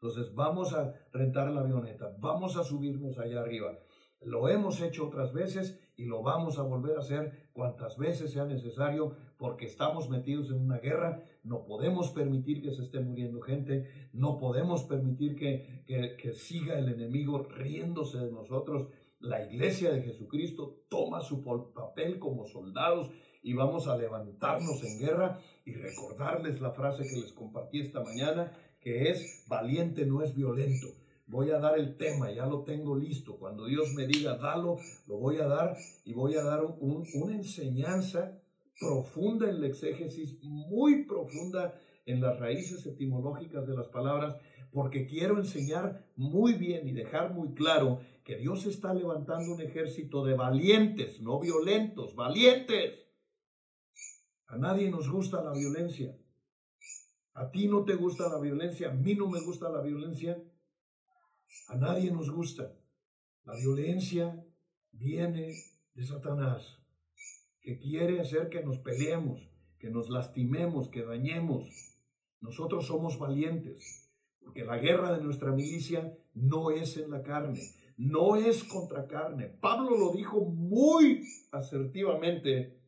Entonces vamos a rentar la avioneta, vamos a subirnos allá arriba. Lo hemos hecho otras veces y lo vamos a volver a hacer cuantas veces sea necesario porque estamos metidos en una guerra, no podemos permitir que se esté muriendo gente, no podemos permitir que, que, siga el enemigo riéndose de nosotros. La iglesia de Jesucristo toma su papel como soldados y vamos a levantarnos en guerra y recordarles la frase que les compartí esta mañana, que es, valiente no es violento voy a dar el tema, ya lo tengo listo. Cuando Dios me diga, dalo, lo voy a dar y voy a dar una enseñanza profunda en la exégesis, muy profunda en las raíces etimológicas de las palabras, porque quiero enseñar muy bien y dejar muy claro que Dios está levantando un ejército de valientes, no violentos, valientes. A nadie nos gusta la violencia. A ti no te gusta la violencia, a mí no me gusta la violencia, a nadie nos gusta. La violencia viene de Satanás, que quiere hacer que nos peleemos, que nos lastimemos, que dañemos. Nosotros somos valientes, porque la guerra de nuestra milicia no es en la carne, no es contra carne. Pablo lo dijo muy asertivamente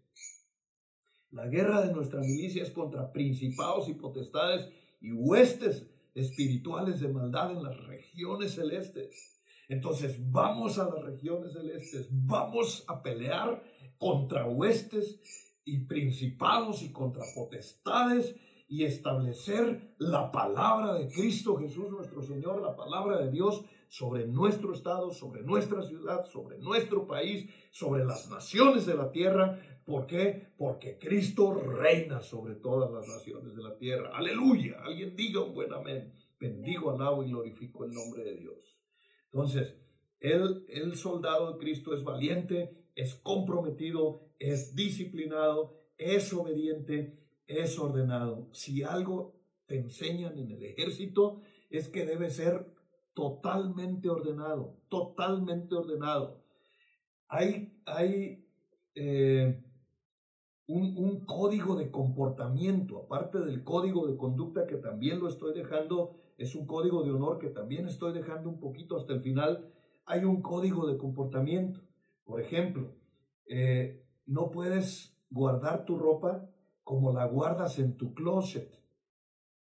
La guerra de nuestra milicia es contra principados y potestades y huestes espirituales de maldad en las regiones celestes. Entonces vamos a las regiones celestes, vamos a pelear contra huestes y principados y contra potestades y establecer la palabra de Cristo Jesús nuestro Señor, la palabra de Dios sobre nuestro estado, sobre nuestra ciudad, sobre nuestro país, sobre las naciones de la tierra. ¿Por qué? Porque Cristo reina sobre todas las naciones de la tierra. Aleluya. Alguien diga un buen amén. Bendigo, alabo y glorifico el nombre de Dios. Entonces, el, el soldado de Cristo es valiente, es comprometido, es disciplinado, es obediente, es ordenado. Si algo te enseñan en el ejército es que debe ser totalmente ordenado, totalmente ordenado. Hay, hay eh, un, un, código de comportamiento, aparte del código de conducta que también lo estoy dejando, es un código de honor que también estoy dejando un poquito hasta el final, hay un código de comportamiento. Por ejemplo, eh, no puedes guardar tu ropa como la guardas en tu closet.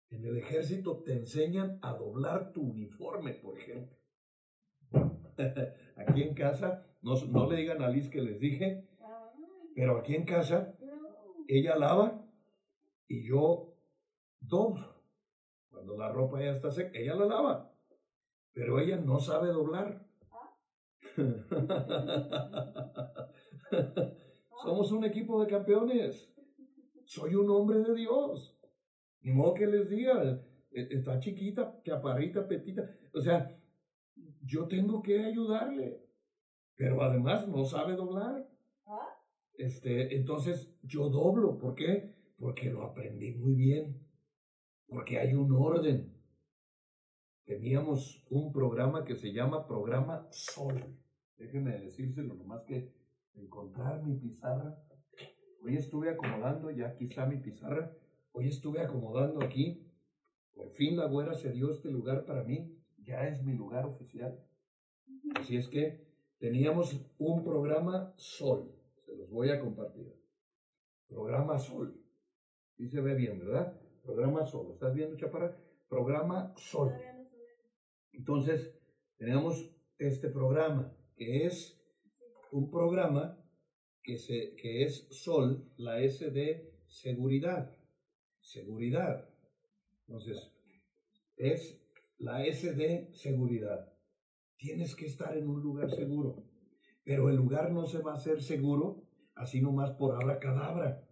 En el ejército te enseñan a doblar tu uniforme, por ejemplo. aquí en casa, no, no le digan a Liz que les dije, pero aquí en casa, ella lava y yo doblo. Cuando la ropa ya está seca, ella la lava, pero ella no sabe doblar. Somos un equipo de campeones. Soy un hombre de Dios. Ni modo que les diga, e, está chiquita, chaparrita, petita. O sea, yo tengo que ayudarle. Pero además no sabe doblar. ¿Ah? Este, entonces yo doblo. ¿Por qué? Porque lo aprendí muy bien. Porque hay un orden. Teníamos un programa que se llama Programa Sol. Déjenme decírselo, nomás que encontrar mi pizarra. Hoy estuve acomodando, ya aquí está mi pizarra. Hoy estuve acomodando aquí. Por fin la güera se dio este lugar para mí. Ya es mi lugar oficial. Así es que teníamos un programa Sol. Se los voy a compartir. Programa Sol. Sí se ve bien, ¿verdad? Programa Sol. ¿Estás viendo, Chaparra? Programa Sol. Entonces, tenemos este programa que es un programa que, se, que es SOL, la S de seguridad seguridad. Entonces, es la S de seguridad. Tienes que estar en un lugar seguro, pero el lugar no se va a hacer seguro así nomás por abracadabra.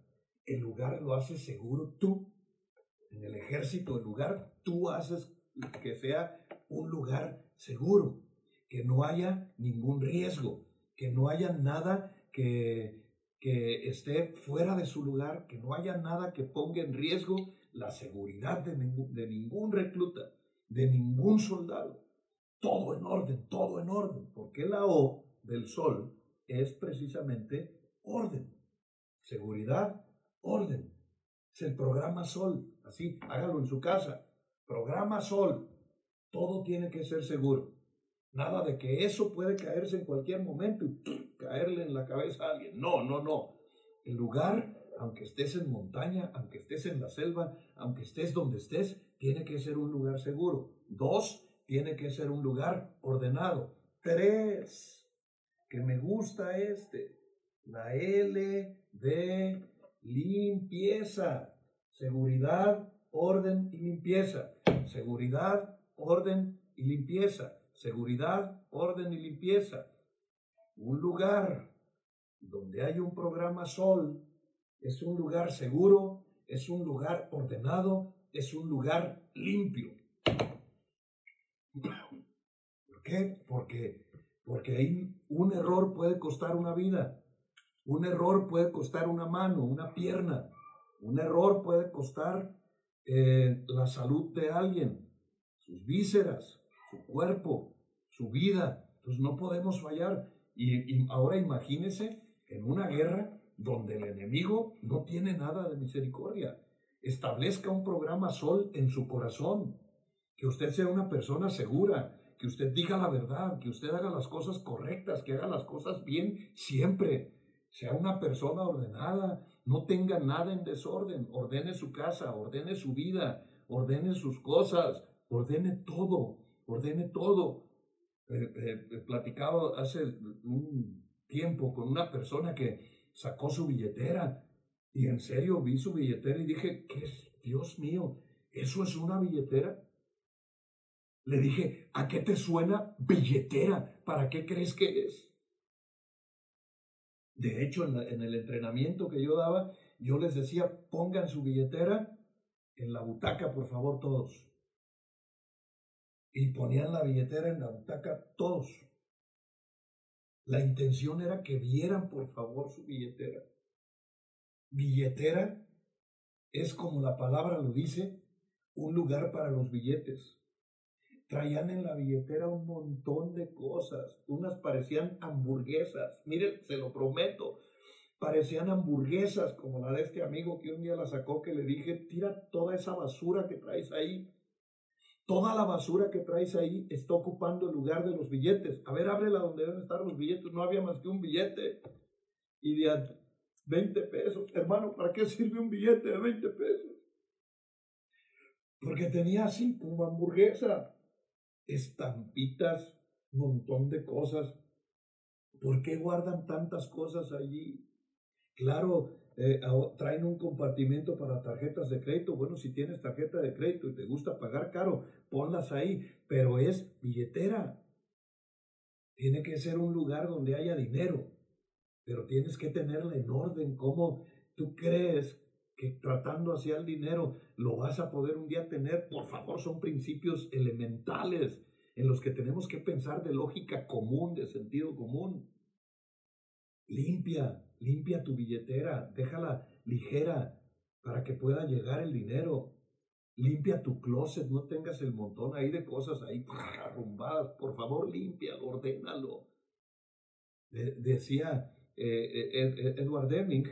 El lugar lo haces seguro tú. En el ejército, el lugar tú haces que sea un lugar seguro, que no haya ningún riesgo, que no haya nada que que esté fuera de su lugar, que no haya nada que ponga en riesgo la seguridad de, de ningún recluta, de ningún soldado. Todo en orden, todo en orden, porque la O del sol es precisamente orden. Seguridad, orden. Es el programa Sol. Así, hágalo en su casa. Programa Sol. Todo tiene que ser seguro. Nada de que eso puede caerse en cualquier momento y caerle en la cabeza a alguien. No, no, no. El lugar, aunque estés en montaña, aunque estés en la selva, aunque estés donde estés, tiene que ser un lugar seguro. Dos, tiene que ser un lugar ordenado. Tres, que me gusta este, la L de limpieza. Seguridad, orden y limpieza. Seguridad, orden y limpieza seguridad, orden y limpieza. Un lugar donde hay un programa Sol es un lugar seguro, es un lugar ordenado, es un lugar limpio. ¿Por qué? Porque, porque ahí un error puede costar una vida, un error puede costar una mano, una pierna, un error puede costar eh, la salud de alguien, sus vísceras, su cuerpo, su vida. Entonces no podemos fallar. Y, ahora imagínese en una guerra donde el enemigo no tiene nada de misericordia. Establezca un programa sol en su corazón. Que usted sea una persona segura, que usted diga la verdad, que usted haga las cosas correctas, que haga las cosas bien siempre. Sea una persona ordenada, no tenga nada en desorden, ordene su casa, ordene su vida, ordene sus cosas, ordene todo, ordene todo. Eh, eh, platicaba hace un tiempo con una persona que sacó su billetera y en serio vi su billetera y dije, ¿qué es? Dios mío, ¿eso es una billetera? Le dije, ¿a qué te suena billetera? ¿Para qué crees que es? De hecho, en, el entrenamiento que yo daba, yo les decía, pongan su billetera en la butaca, por favor, todos. Y ponían la billetera en la butaca todos. La intención era que vieran, por favor, su billetera. Billetera es como la palabra lo dice, un lugar para los billetes. Traían en la billetera un montón de cosas. Unas parecían hamburguesas. Miren, se lo prometo. Parecían hamburguesas como la de este amigo que un día la sacó que le dije, tira toda esa basura que traes ahí. Toda la basura que traes ahí está ocupando el lugar de los billetes. A ver, ábrela donde deben estar los billetes. No había más que un billete. Y de 20 pesos. Hermano, ¿para qué sirve un billete de 20 pesos? Porque tenía así como hamburguesa estampitas, montón de cosas. ¿Por qué guardan tantas cosas allí? Claro, eh, traen un compartimento para tarjetas de crédito. Bueno, si tienes tarjeta de crédito y te gusta pagar caro, ponlas ahí, pero es billetera. Tiene que ser un lugar donde haya dinero, pero tienes que tenerla en orden. ¿Cómo tú crees que tratando hacia el dinero lo vas a poder un día tener. Por favor, son principios elementales en los que tenemos que pensar de lógica común, de sentido común. Limpia, limpia tu billetera, déjala ligera para que pueda llegar el dinero. Limpia tu closet, no tengas el montón ahí de cosas ahí arrumbadas. Por favor, limpia, ordénalo. decía eh, eh, Edward Deming,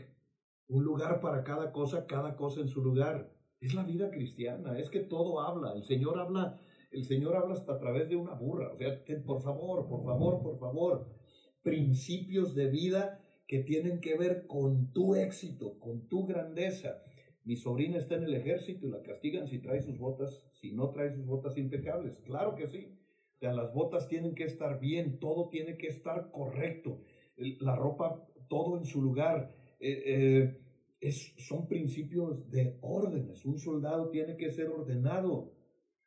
un lugar para cada cosa, cada cosa en su lugar. Es la vida cristiana, es que todo habla. El Señor habla, el Señor habla hasta a través de una burra. O sea, por favor, por favor, por favor, principios de vida que tienen que ver con tu éxito, con tu grandeza. Mi sobrina está en el ejército y la castigan si trae sus botas, si no trae sus botas impecables. Claro que sí. Las botas tienen que estar bien, todo tiene que estar correcto. La ropa, todo en su lugar eh, eh, es, son principios de órdenes. Un soldado tiene que ser ordenado.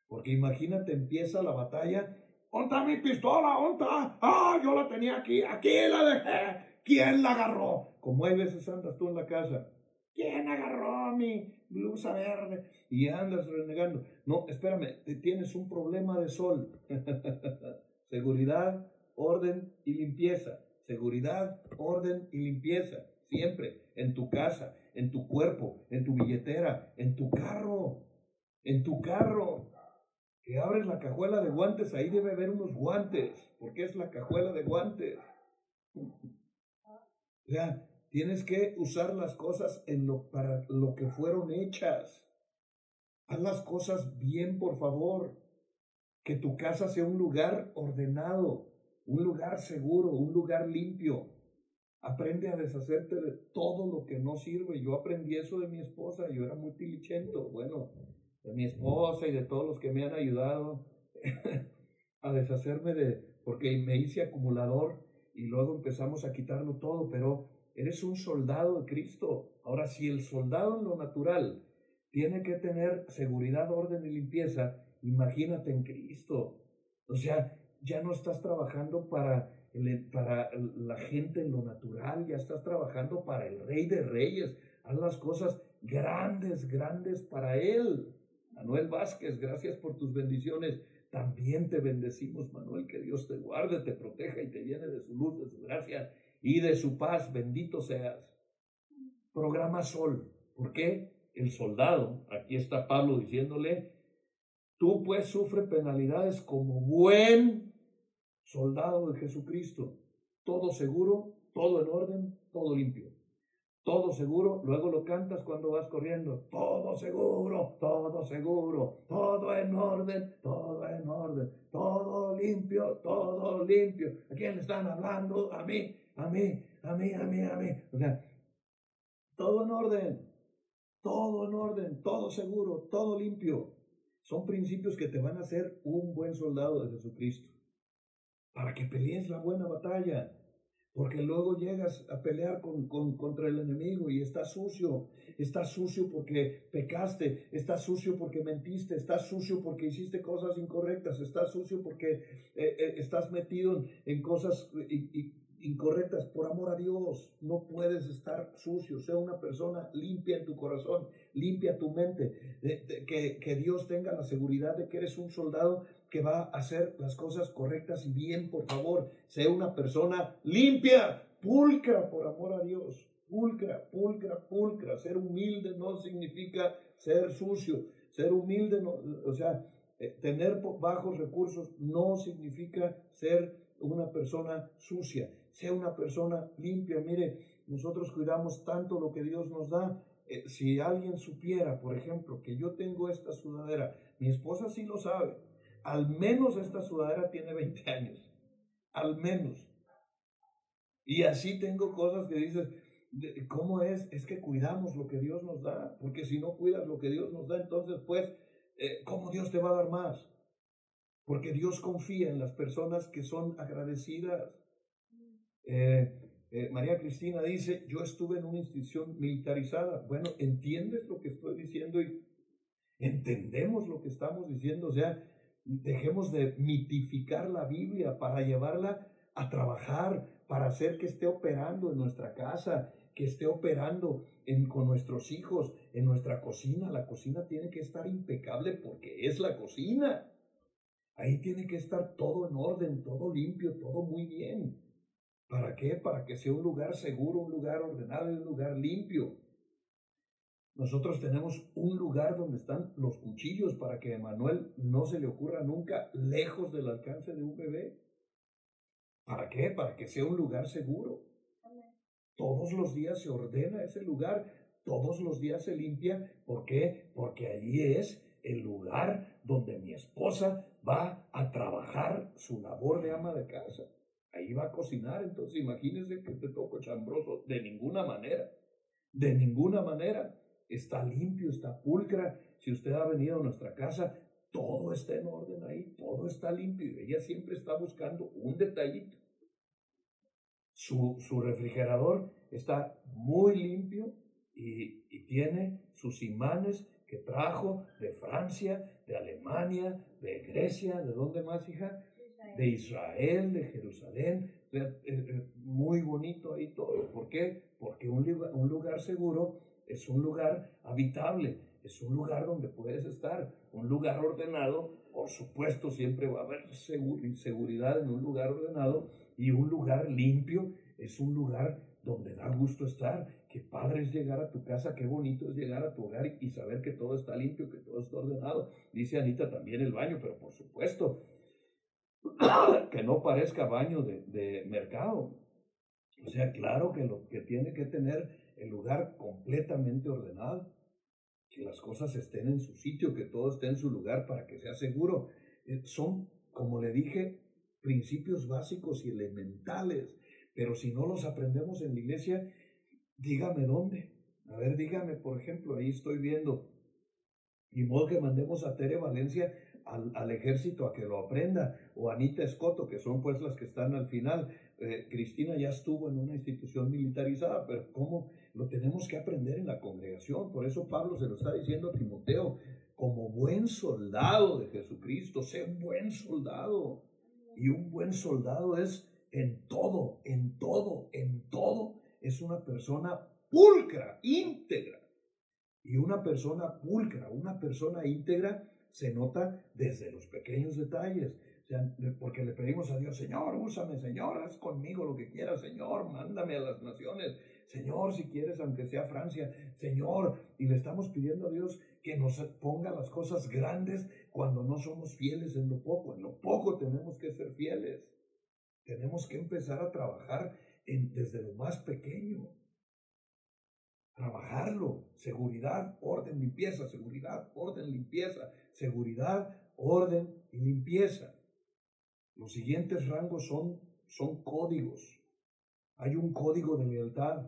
Porque imagínate, empieza la batalla. ¡Onta mi pistola! ¡Onta! ¡Ah! Yo la tenía aquí. ¡Aquí la dejé! ¿Quién la agarró? Como hay veces andas tú en la casa. ¿Quién agarró mi blusa verde? Y andas renegando. No, espérame, tienes un problema de sol. Seguridad, orden y limpieza. Seguridad, orden y limpieza siempre, en tu casa, en tu cuerpo, en tu billetera, en tu carro, en tu carro. Que abres la cajuela de guantes, ahí debe haber unos guantes, porque es la cajuela de guantes. O sea, tienes que usar las cosas en lo, para lo que fueron hechas. Haz las cosas bien, por favor. Que tu casa sea un lugar ordenado, un lugar seguro, un lugar limpio, Aprende a deshacerte de todo lo que no sirve. Yo aprendí eso de mi esposa, yo era muy tilichento, bueno, de mi esposa y de todos los que me han ayudado a deshacerme de, porque me hice acumulador y luego empezamos a quitarlo todo, pero eres un soldado de Cristo. Ahora, si el soldado en lo natural tiene que tener seguridad, orden y limpieza, imagínate en Cristo. O sea, ya no estás trabajando para para la gente en lo natural, ya estás trabajando para el rey de reyes, haz las cosas grandes, grandes para él. Manuel Vázquez, gracias por tus bendiciones. También te bendecimos, Manuel, que Dios te guarde, te proteja y te llene de su luz, de su gracia y de su paz. Bendito seas. Programa Sol. ¿Por qué? El soldado, aquí está Pablo diciéndole, tú pues sufre penalidades como buen soldado de Jesucristo, todo seguro, todo en orden, todo limpio. Todo seguro, luego lo cantas cuando vas corriendo. Todo seguro, todo seguro, todo en orden, todo en orden, todo limpio, todo limpio. ¿A quién le están hablando? A mí, a mí. a mí, a mí, a mí. O sea, todo en orden, todo en orden, todo seguro, todo limpio. Son principios que te van a hacer un buen soldado de Jesucristo. Para que pelees la buena batalla. Porque luego llegas a pelear con, contra el enemigo y estás sucio. Estás sucio porque pecaste. Estás sucio porque mentiste. Estás sucio porque hiciste cosas incorrectas. Estás sucio porque eh, eh, estás metido en, cosas incorrectas. Por amor a Dios, no puedes estar sucio. Sea una persona limpia en tu corazón. Limpia tu mente. que, que Dios tenga la seguridad de que eres un soldado que va a hacer las cosas correctas y bien, por favor, sea una persona limpia, pulcra, por amor a Dios, pulcra, pulcra, pulcra. Ser humilde no significa ser sucio, ser humilde, no, o sea, eh, tener bajos recursos no significa ser una persona sucia, sea una persona limpia. Mire, nosotros cuidamos tanto lo que Dios nos da. Eh, si alguien supiera, por ejemplo, que yo tengo esta sudadera, mi esposa sí lo sabe, al menos esta sudadera tiene 20 años. Al menos. Y así tengo cosas que dices, ¿cómo es? Es que cuidamos lo que Dios nos da. Porque si no cuidas lo que Dios nos da, entonces pues, eh, ¿cómo Dios te va a dar más? Porque Dios confía en las personas que son agradecidas. Eh, eh, María Cristina dice, yo estuve en una institución militarizada. Bueno, ¿entiendes lo que estoy diciendo y entendemos lo que estamos diciendo? O sea, Dejemos de mitificar la Biblia para llevarla a trabajar, para hacer que esté operando en nuestra casa, que esté operando en, con nuestros hijos, en nuestra cocina. La cocina tiene que estar impecable porque es la cocina. Ahí tiene que estar todo en orden, todo limpio, todo muy bien. ¿Para qué? Para que sea un lugar seguro, un lugar ordenado un lugar limpio. Nosotros tenemos un lugar donde están los cuchillos para que a Manuel no se le ocurra nunca lejos del alcance de un bebé. ¿Para qué? Para que sea un lugar seguro. Todos los días se ordena ese lugar, todos los días se limpia. ¿Por qué? Porque allí es el lugar donde mi esposa va a trabajar su labor de ama de casa. Ahí va a cocinar, entonces imagínense que te toco chambroso. De ninguna manera, de ninguna manera está limpio, está pulcra. Si usted ha venido a nuestra casa, todo está en orden ahí, todo está limpio. Ella siempre está buscando un detallito. Su, su refrigerador está muy limpio y, tiene sus imanes que trajo de Francia, de Alemania, de Grecia, ¿de dónde más, hija? De Israel, de Jerusalén. muy bonito ahí todo. ¿Por qué? Porque un, un lugar seguro es un lugar habitable, es un lugar donde puedes estar, un lugar ordenado, por supuesto siempre va a haber seguridad en un lugar ordenado y un lugar limpio es un lugar donde da gusto estar. Qué padre es llegar a tu casa, qué bonito es llegar a tu hogar y, saber que todo está limpio, que todo está ordenado. Dice Anita también el baño, pero por supuesto que no parezca baño de, mercado. O sea, claro que lo que tiene que tener el lugar completamente ordenado, que las cosas estén en su sitio, que todo esté en su lugar para que sea seguro. Eh, son, como le dije, principios básicos y elementales, pero si no los aprendemos en la iglesia, dígame dónde. A ver, dígame, por ejemplo, ahí estoy viendo, y modo que mandemos a Tere Valencia al, al, ejército a que lo aprenda, o Anita Escoto, que son pues las que están al final. Eh, Cristina ya estuvo en una institución militarizada, pero ¿cómo lo tenemos que aprender en la congregación? Por eso Pablo se lo está diciendo a Timoteo, como buen soldado de Jesucristo, sé un buen soldado. Y un buen soldado es en todo, en todo, en todo, es una persona pulcra, íntegra. Y una persona pulcra, una persona íntegra, se nota desde los pequeños detalles porque le pedimos a Dios, Señor, úsame, Señor, haz conmigo lo que quieras, Señor, mándame a las naciones, Señor, si quieres, aunque sea Francia, Señor, y le estamos pidiendo a Dios que nos ponga las cosas grandes cuando no somos fieles en lo poco. En lo poco tenemos que ser fieles. Tenemos que empezar a trabajar desde lo más pequeño. Trabajarlo. Seguridad, orden, limpieza. Seguridad, orden, limpieza. Seguridad, orden y limpieza. Los siguientes rangos son, son códigos. Hay un código de lealtad,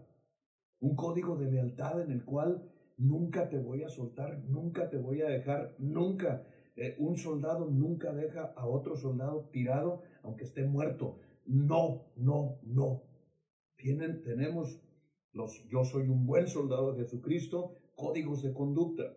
un código de lealtad en el cual nunca te voy a soltar, nunca te voy a dejar, nunca. Eh, un soldado nunca deja a otro soldado tirado aunque esté muerto. No, no, no. Tienen, tenemos los, yo soy un buen soldado de Jesucristo, códigos de conducta.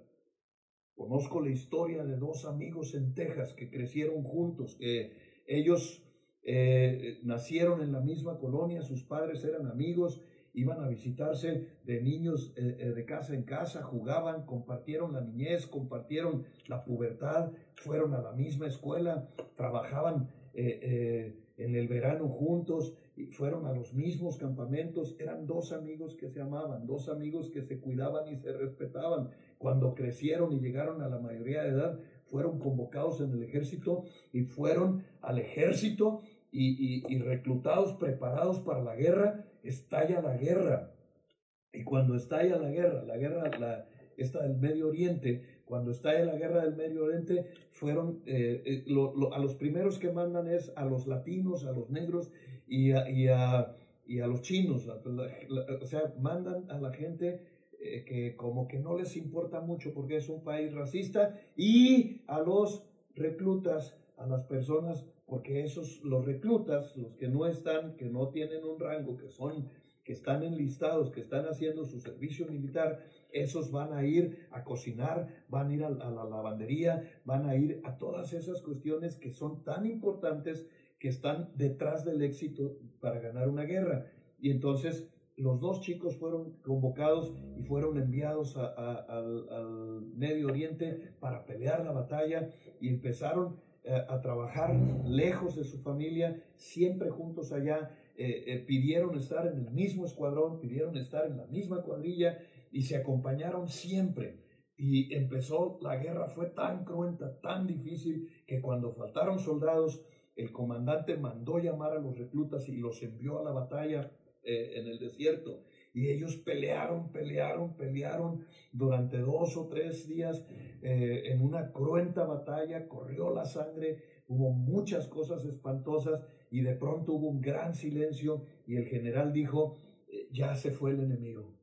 Conozco la historia de dos amigos en Texas que crecieron juntos, que ellos eh, nacieron en la misma colonia, sus padres eran amigos, iban a visitarse de niños eh, eh, de casa en casa, jugaban, compartieron la niñez, compartieron la pubertad, fueron a la misma escuela, trabajaban en el verano juntos, y fueron a los mismos campamentos, eran dos amigos que se amaban, dos amigos que se cuidaban y se respetaban. Cuando crecieron y llegaron a la mayoría de edad, fueron convocados en el ejército y fueron al ejército y, reclutados, preparados para la guerra, estalla la guerra. Y cuando estalla la guerra, la guerra, la, esta del Medio Oriente, cuando estalla la guerra del Medio Oriente, fueron, eh, eh, a los primeros que mandan es a los latinos, a los negros y a, y a, los chinos. o sea, mandan a la gente eh, que como que no les importa mucho porque es un país racista y a los reclutas, a las personas porque esos, los reclutas, los que no están, que no tienen un rango, que son, que están enlistados, que están haciendo su servicio militar, esos van a ir a cocinar, van a ir a, a la lavandería, van a ir a todas esas cuestiones que son tan importantes que están detrás del éxito para ganar una guerra. Y entonces los dos chicos fueron convocados y fueron enviados al, Medio Oriente para pelear la batalla y empezaron eh, a trabajar lejos de su familia, siempre juntos allá, eh, eh, pidieron estar en el mismo escuadrón, pidieron estar en la misma cuadrilla y se acompañaron siempre. Y empezó, la guerra fue tan cruenta, tan difícil, que cuando faltaron soldados, el comandante mandó llamar a los reclutas y los envió a la batalla en el desierto. Y ellos pelearon, pelearon, pelearon durante dos o tres días eh, en una cruenta batalla, corrió la sangre, hubo muchas cosas espantosas y de pronto hubo un gran silencio y el general dijo, eh, ya se fue el enemigo,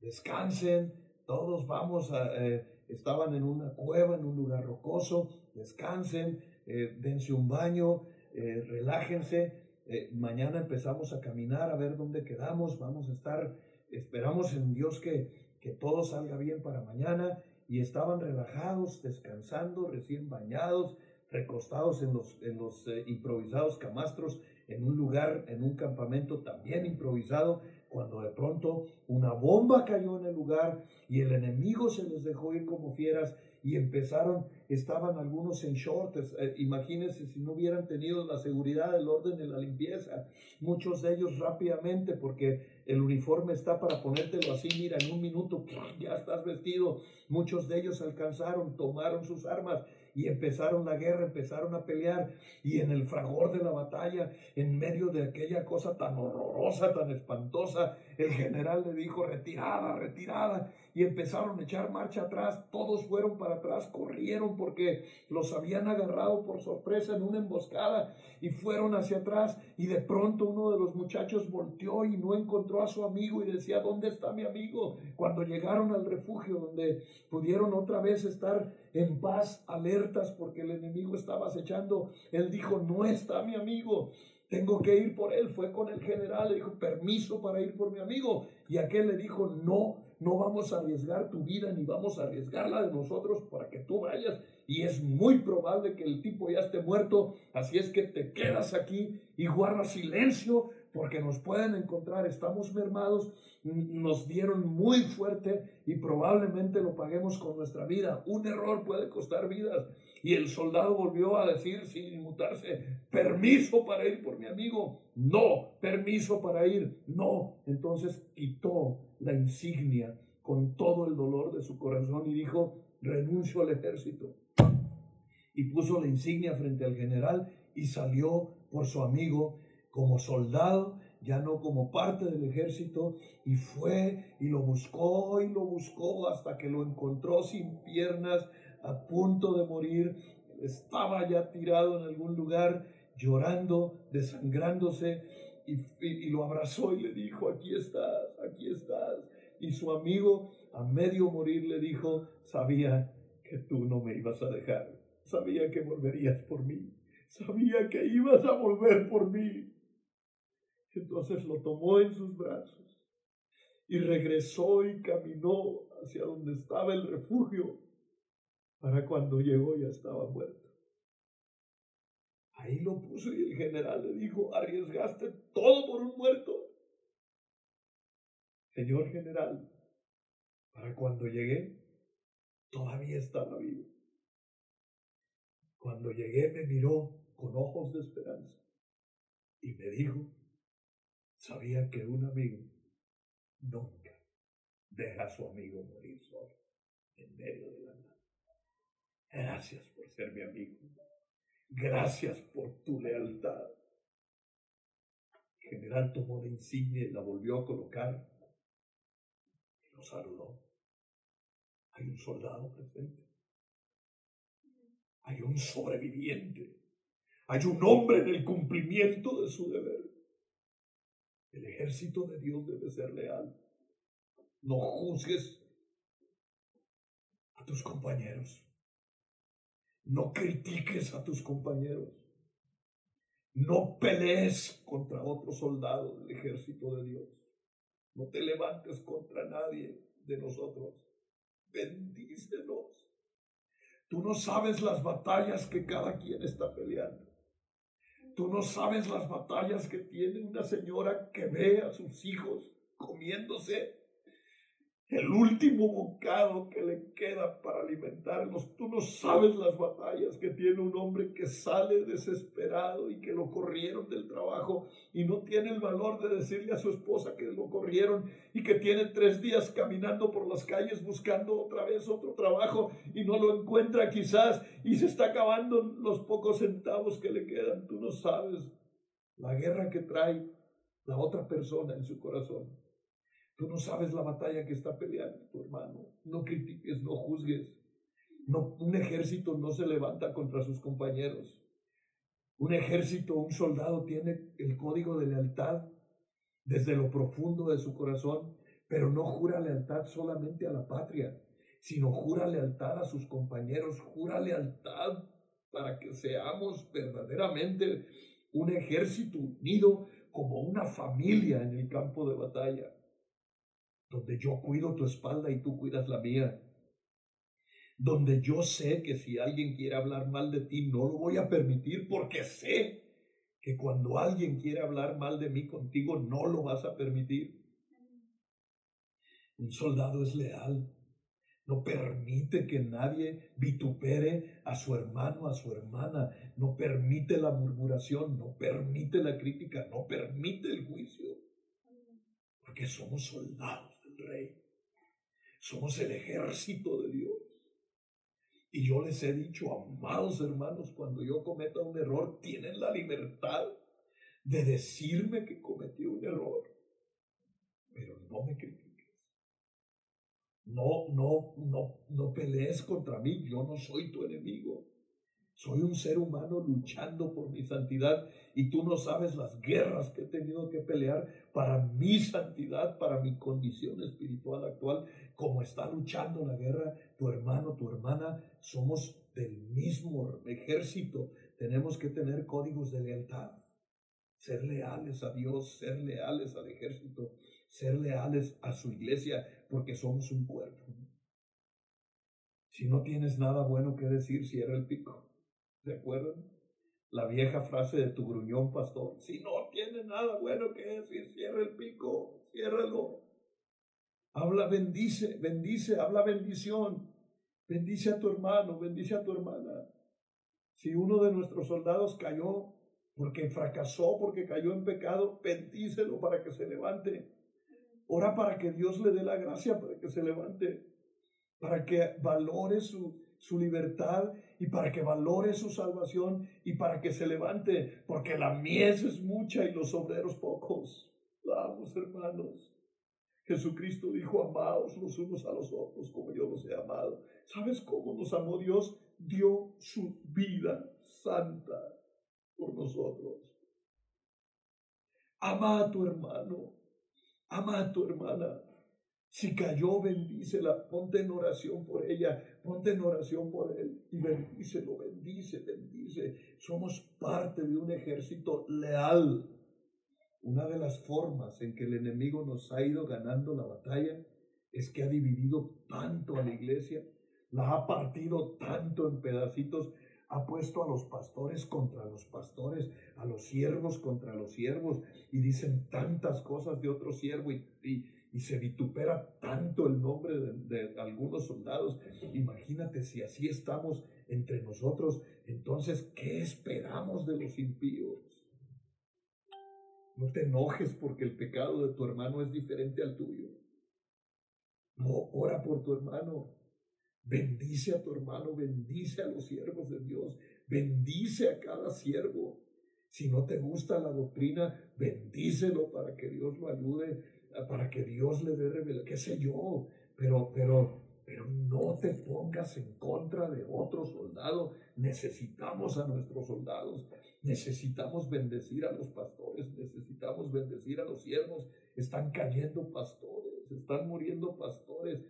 descansen, todos vamos a... Eh, estaban en una cueva, en un lugar rocoso, descansen, dense un baño, relájense, eh, mañana empezamos a caminar a ver dónde quedamos, vamos a estar, esperamos en Dios que, que todo salga bien para mañana. Y estaban relajados, descansando, recién bañados, recostados en los, en los eh, improvisados camastros, en un lugar, en un campamento también improvisado, cuando de pronto una bomba cayó en el lugar y el enemigo se les dejó ir como fieras y empezaron, estaban algunos en shorts, eh, imagínense si no hubieran tenido la seguridad, el orden de la limpieza, muchos de ellos rápidamente, porque el uniforme está para ponértelo así, mira, en un minuto ya estás vestido, muchos de ellos alcanzaron, tomaron sus armas y empezaron la guerra, empezaron a pelear. Y en el fragor de la batalla, en medio de aquella cosa tan horrorosa, tan espantosa, el general le dijo, retirada, retirada, y empezaron a echar marcha atrás, todos fueron para atrás, corrieron porque los habían agarrado por sorpresa en una emboscada y fueron hacia atrás y de pronto uno de los muchachos volteó y no encontró a su amigo y decía, ¿dónde está mi amigo? Cuando llegaron al refugio donde pudieron otra vez estar en paz, alertas porque el enemigo estaba acechando, él dijo, no está mi amigo. Tengo que ir por él. Fue con el general, le dijo, permiso para ir por mi amigo. Y aquel le dijo, no, no vamos a arriesgar tu vida ni vamos a arriesgar la de nosotros para que tú vayas. Y es muy probable que el tipo ya esté muerto. Así es que te quedas aquí y guarda silencio porque nos pueden encontrar. Estamos mermados, nos dieron muy fuerte y probablemente lo paguemos con nuestra vida. Un error puede costar vidas. Y el soldado volvió a decir sin inmutarse, permiso para ir por mi amigo. No, permiso para ir. No. Entonces quitó la insignia con todo el dolor de su corazón y dijo, renuncio al ejército. Y puso la insignia frente al general y salió por su amigo como soldado, ya no como parte del ejército, y fue y lo buscó y lo buscó hasta que lo encontró sin piernas, a punto de morir, estaba ya tirado en algún lugar, llorando, desangrándose, y, lo abrazó y le dijo, aquí estás, aquí estás. Y su amigo, a medio morir, le dijo, sabía que tú no me ibas a dejar, sabía que volverías por mí, sabía que ibas a volver por mí. Entonces lo tomó en sus brazos y regresó y caminó hacia donde estaba el refugio, para cuando llegó ya estaba muerto. Ahí lo puso y el general le dijo, arriesgaste todo por un muerto. Señor general, para cuando llegué, todavía estaba vivo. Cuando llegué me miró con ojos de esperanza y me dijo, sabía que un amigo nunca deja a su amigo morir solo en medio de la nada. Gracias por ser mi amigo. Gracias por tu lealtad. El general tomó la insignia y la volvió a colocar y lo saludó. Hay un soldado presente. Hay un sobreviviente. Hay un hombre en el cumplimiento de su deber. El ejército de Dios debe ser leal. No juzgues a tus compañeros. No critiques a tus compañeros. No pelees contra otro soldado del ejército de Dios. No te levantes contra nadie de nosotros. Bendícenos. Tú no sabes las batallas que cada quien está peleando. Tú no sabes las batallas que tiene una señora que ve a sus hijos comiéndose el último bocado que le queda para alimentarlos. Tú no sabes las batallas que tiene un hombre que sale desesperado y que lo corrieron del trabajo y no tiene el valor de decirle a su esposa que lo corrieron y que tiene tres días caminando por las calles buscando otra vez otro trabajo y no lo encuentra quizás y se está acabando los pocos centavos que le quedan. Tú no sabes la guerra que trae la otra persona en su corazón. Tú no sabes la batalla que está peleando tu hermano. No critiques, no juzgues. No, un ejército no se levanta contra sus compañeros. Un ejército, un soldado tiene el código de lealtad desde lo profundo de su corazón, pero no jura lealtad solamente a la patria, sino jura lealtad a sus compañeros, jura lealtad para que seamos verdaderamente un ejército unido como una familia en el campo de batalla donde yo cuido tu espalda y tú cuidas la mía, donde yo sé que si alguien quiere hablar mal de ti, no lo voy a permitir porque sé que cuando alguien quiere hablar mal de mí contigo, no lo vas a permitir. Un soldado es leal, no permite que nadie vitupere a su hermano, a su hermana, no permite la murmuración, no permite la crítica, no permite el juicio, porque somos soldados rey. Somos el ejército de Dios. Y yo les he dicho, amados hermanos, cuando yo cometa un error, tienen la libertad de decirme que cometí un error. Pero no me critiques. No, no, no, no pelees contra mí. Yo no soy tu enemigo. Soy un ser humano luchando por mi santidad y tú no sabes las guerras que he tenido que pelear para mi santidad, para mi condición espiritual actual, como está luchando la guerra tu hermano, tu hermana. Somos del mismo ejército. Tenemos que tener códigos de lealtad. Ser leales a Dios, ser leales al ejército, ser leales a su iglesia, porque somos un cuerpo. Si no tienes nada bueno que decir, cierra el pico. ¿Se acuerdan? La vieja frase de tu gruñón pastor. Si no tiene nada bueno que decir, cierra el pico, ciérralo. Habla, bendice, bendice, habla bendición. Bendice a tu hermano, bendice a tu hermana. Si uno de nuestros soldados cayó porque fracasó, porque cayó en pecado, bendícelo para que se levante. Ora para que Dios le dé la gracia para que se levante, para que valore su, su libertad y para que valore su salvación y para que se levante, porque la mies es mucha y los obreros pocos. Vamos, hermanos. Jesucristo dijo, amaos los unos a los otros como yo los he amado. ¿Sabes cómo nos amó Dios? Dio su vida santa por nosotros. Ama a tu hermano, ama a tu hermana. Si cayó, bendícela, ponte en oración por ella, ponte en oración por él y bendícelo, bendice, bendice. Somos parte de un ejército leal. Una de las formas en que el enemigo nos ha ido ganando la batalla es que ha dividido tanto a la iglesia, la ha partido tanto en pedacitos, ha puesto a los pastores contra los pastores, a los siervos contra los siervos, y dicen tantas cosas de otro siervo y, y, se vitupera tanto el nombre de, de algunos soldados. Imagínate si así estamos entre nosotros, entonces, ¿qué esperamos de los impíos? No te enojes porque el pecado de tu hermano es diferente al tuyo. No, ora por tu hermano. Bendice a tu hermano, bendice a los siervos de Dios, bendice a cada siervo. Si no te gusta la doctrina, bendícelo para que Dios lo ayude, para que Dios le dé revelación, qué sé yo, pero, pero, pero no te pongas en contra de otro soldado. Necesitamos a nuestros soldados, necesitamos bendecir a los pastores, necesitamos bendecir a los siervos. Están cayendo pastores, están muriendo pastores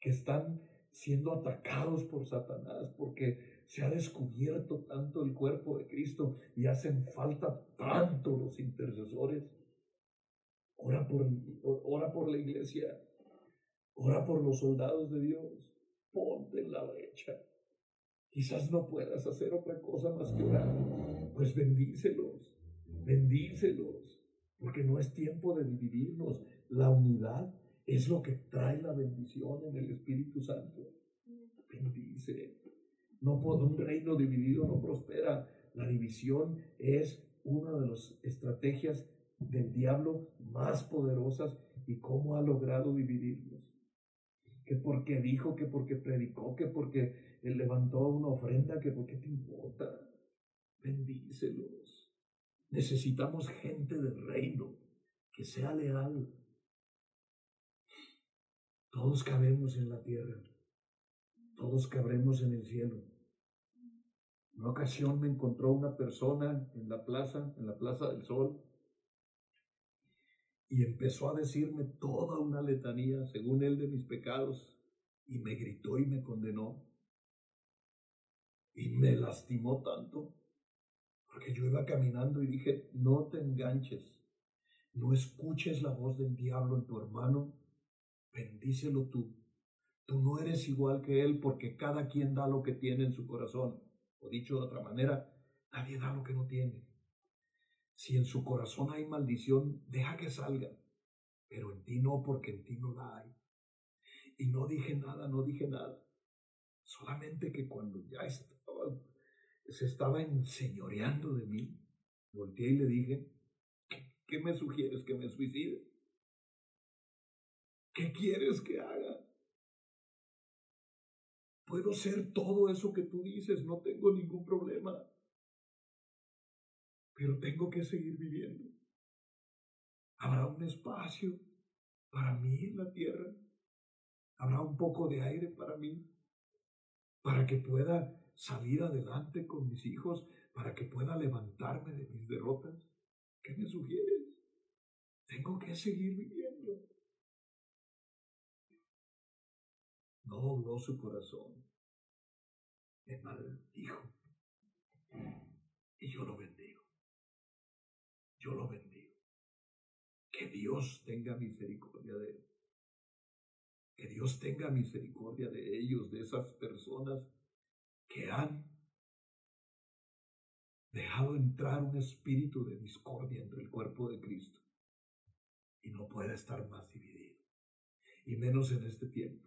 que están siendo atacados por Satanás porque se ha descubierto tanto el cuerpo de Cristo y hacen falta tanto los intercesores. Ora por, ora por la iglesia, ora por los soldados de Dios, ponte en la brecha. Quizás no puedas hacer otra cosa más que orar, pues bendícelos, bendícelos, porque no es tiempo de dividirnos. La unidad es lo que trae la bendición en el Espíritu Santo. Bendice. No un reino dividido no prospera. La división es una de las estrategias del diablo más poderosas y cómo ha logrado dividirnos. Que porque dijo, que porque predicó, que porque levantó una ofrenda, que porque te importa. Bendícelos. Necesitamos gente del reino que sea leal, todos cabemos en la tierra, todos cabremos en el cielo. Una ocasión me encontró una persona en la plaza, en la Plaza del Sol, y empezó a decirme toda una letanía, según él, de mis pecados, y me gritó y me condenó, y me lastimó tanto, porque yo iba caminando y dije, no te enganches, no escuches la voz del diablo en tu hermano, bendícelo tú. Tú no eres igual que Él porque cada quien da lo que tiene en su corazón. O dicho de otra manera, nadie da lo que no tiene. Si en su corazón hay maldición, deja que salga, pero en ti no porque en ti no la hay. Y no dije nada, no dije nada. Solamente que cuando ya estaba, se estaba enseñoreando de mí, volteé y le dije, ¿qué me sugieres que me suicide? ¿Qué quieres que haga? Puedo ser todo eso que tú dices, no tengo ningún problema. Pero tengo que seguir viviendo. Habrá un espacio para mí en la tierra. Habrá un poco de aire para mí. Para que pueda salir adelante con mis hijos. Para que pueda levantarme de mis derrotas. ¿Qué me sugieres? Tengo que seguir viviendo. no dobló su corazón, me maldijo. Y yo lo bendigo. Yo lo bendigo. Que Dios tenga misericordia de él. Que Dios tenga misericordia de ellos, de esas personas que han dejado entrar un espíritu de discordia entre el cuerpo de Cristo. Y no puede estar más dividido. Y menos en este tiempo.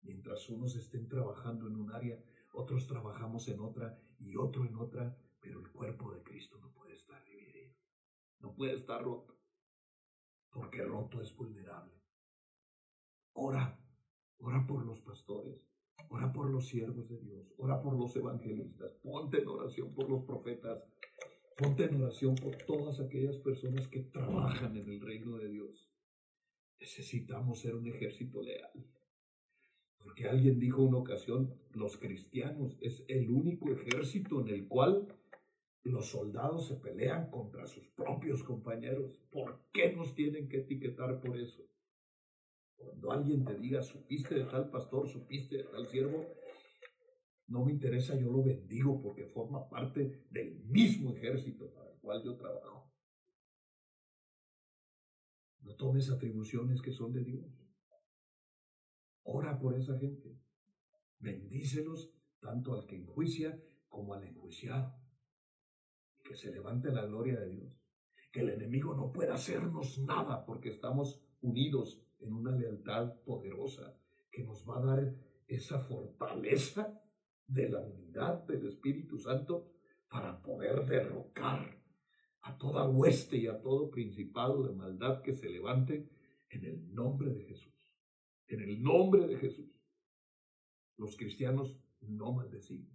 Mientras unos estén trabajando en un área, otros trabajamos en otra y otro en otra, pero el cuerpo de Cristo no puede estar dividido. No puede estar roto, porque roto es vulnerable. Ora, ora por los pastores, ora por los siervos de Dios, ora por los evangelistas, ponte en oración por los profetas, ponte en oración por todas aquellas personas que trabajan en el reino de Dios. Necesitamos ser un ejército leal. Porque alguien dijo una ocasión, los cristianos es el único ejército en el cual Los soldados se pelean contra sus propios compañeros. ¿Por qué nos tienen que etiquetar por eso? Cuando alguien te diga, supiste de tal pastor, supiste de tal siervo, no me interesa, yo lo bendigo porque forma parte del mismo ejército para el cual yo trabajo. No tomes atribuciones que son de Dios. Ora por esa gente. Bendícelos tanto al que enjuicia como al enjuiciado. Se levante la gloria de Dios. Que el enemigo no pueda hacernos nada porque estamos unidos en una lealtad poderosa que nos va a dar esa fortaleza de la unidad del Espíritu Santo para poder derrocar a toda hueste y a todo principado de maldad que se levante en el nombre de Jesús. En el nombre de Jesús. Los cristianos no maldecimos.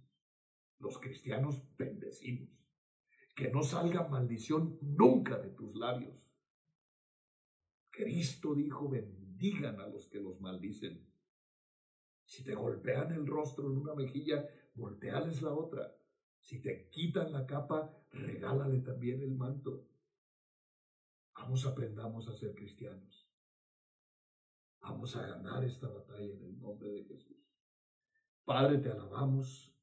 Los cristianos bendecimos. Que no salga maldición nunca de tus labios. Cristo dijo, bendigan a los que los maldicen si te golpean el rostro en una mejilla, volteales la otra. Si te quitan la capa, regálale también el manto. Vamos, aprendamos a ser cristianos. Vamos a ganar esta batalla en el nombre de Jesús. Padre, te alabamos,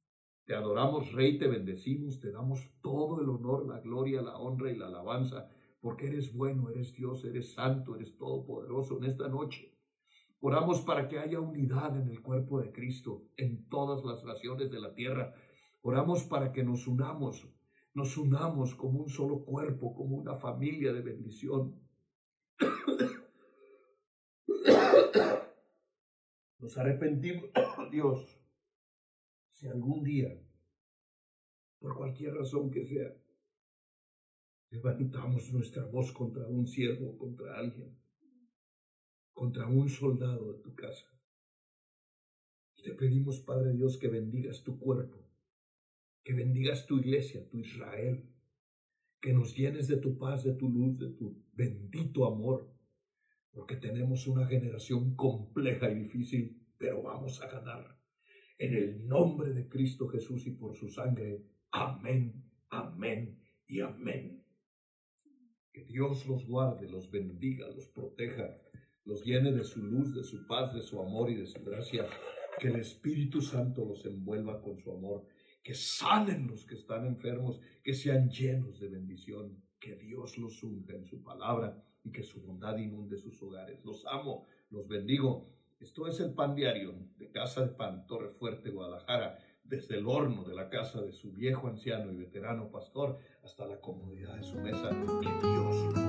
te adoramos, Rey, te bendecimos, te damos todo el honor, la gloria, la honra y la alabanza, porque eres bueno, eres Dios, eres santo, eres todopoderoso en esta noche. Oramos para que haya unidad en el cuerpo de Cristo en todas las naciones de la tierra. Oramos para que nos unamos, nos unamos como un solo cuerpo, como una familia de bendición. Nos arrepentimos, Dios, si algún día, por cualquier razón que sea, levantamos nuestra voz contra un siervo, contra alguien contra un soldado de tu casa. Y te pedimos, Padre Dios, que bendigas tu cuerpo, que bendigas tu iglesia, tu Israel, que nos llenes de tu paz, de tu luz, de tu bendito amor, porque tenemos una generación compleja y difícil, pero vamos a ganar. En el nombre de Cristo Jesús y por su sangre. Amén, amén y amén. Que Dios los guarde, los bendiga, los proteja los llene de su luz, de su paz, de su amor y de su gracia. Que el Espíritu Santo los envuelva con su amor. Que sanen los que están enfermos, que sean llenos de bendición. Que Dios los unja en su palabra y que su bondad inunde sus hogares. Los amo, los bendigo. Esto es el pan diario de Casa de Pan, Torre Fuerte, Guadalajara, desde el horno de la casa de su viejo anciano y veterano pastor hasta la comodidad de su mesa. Dios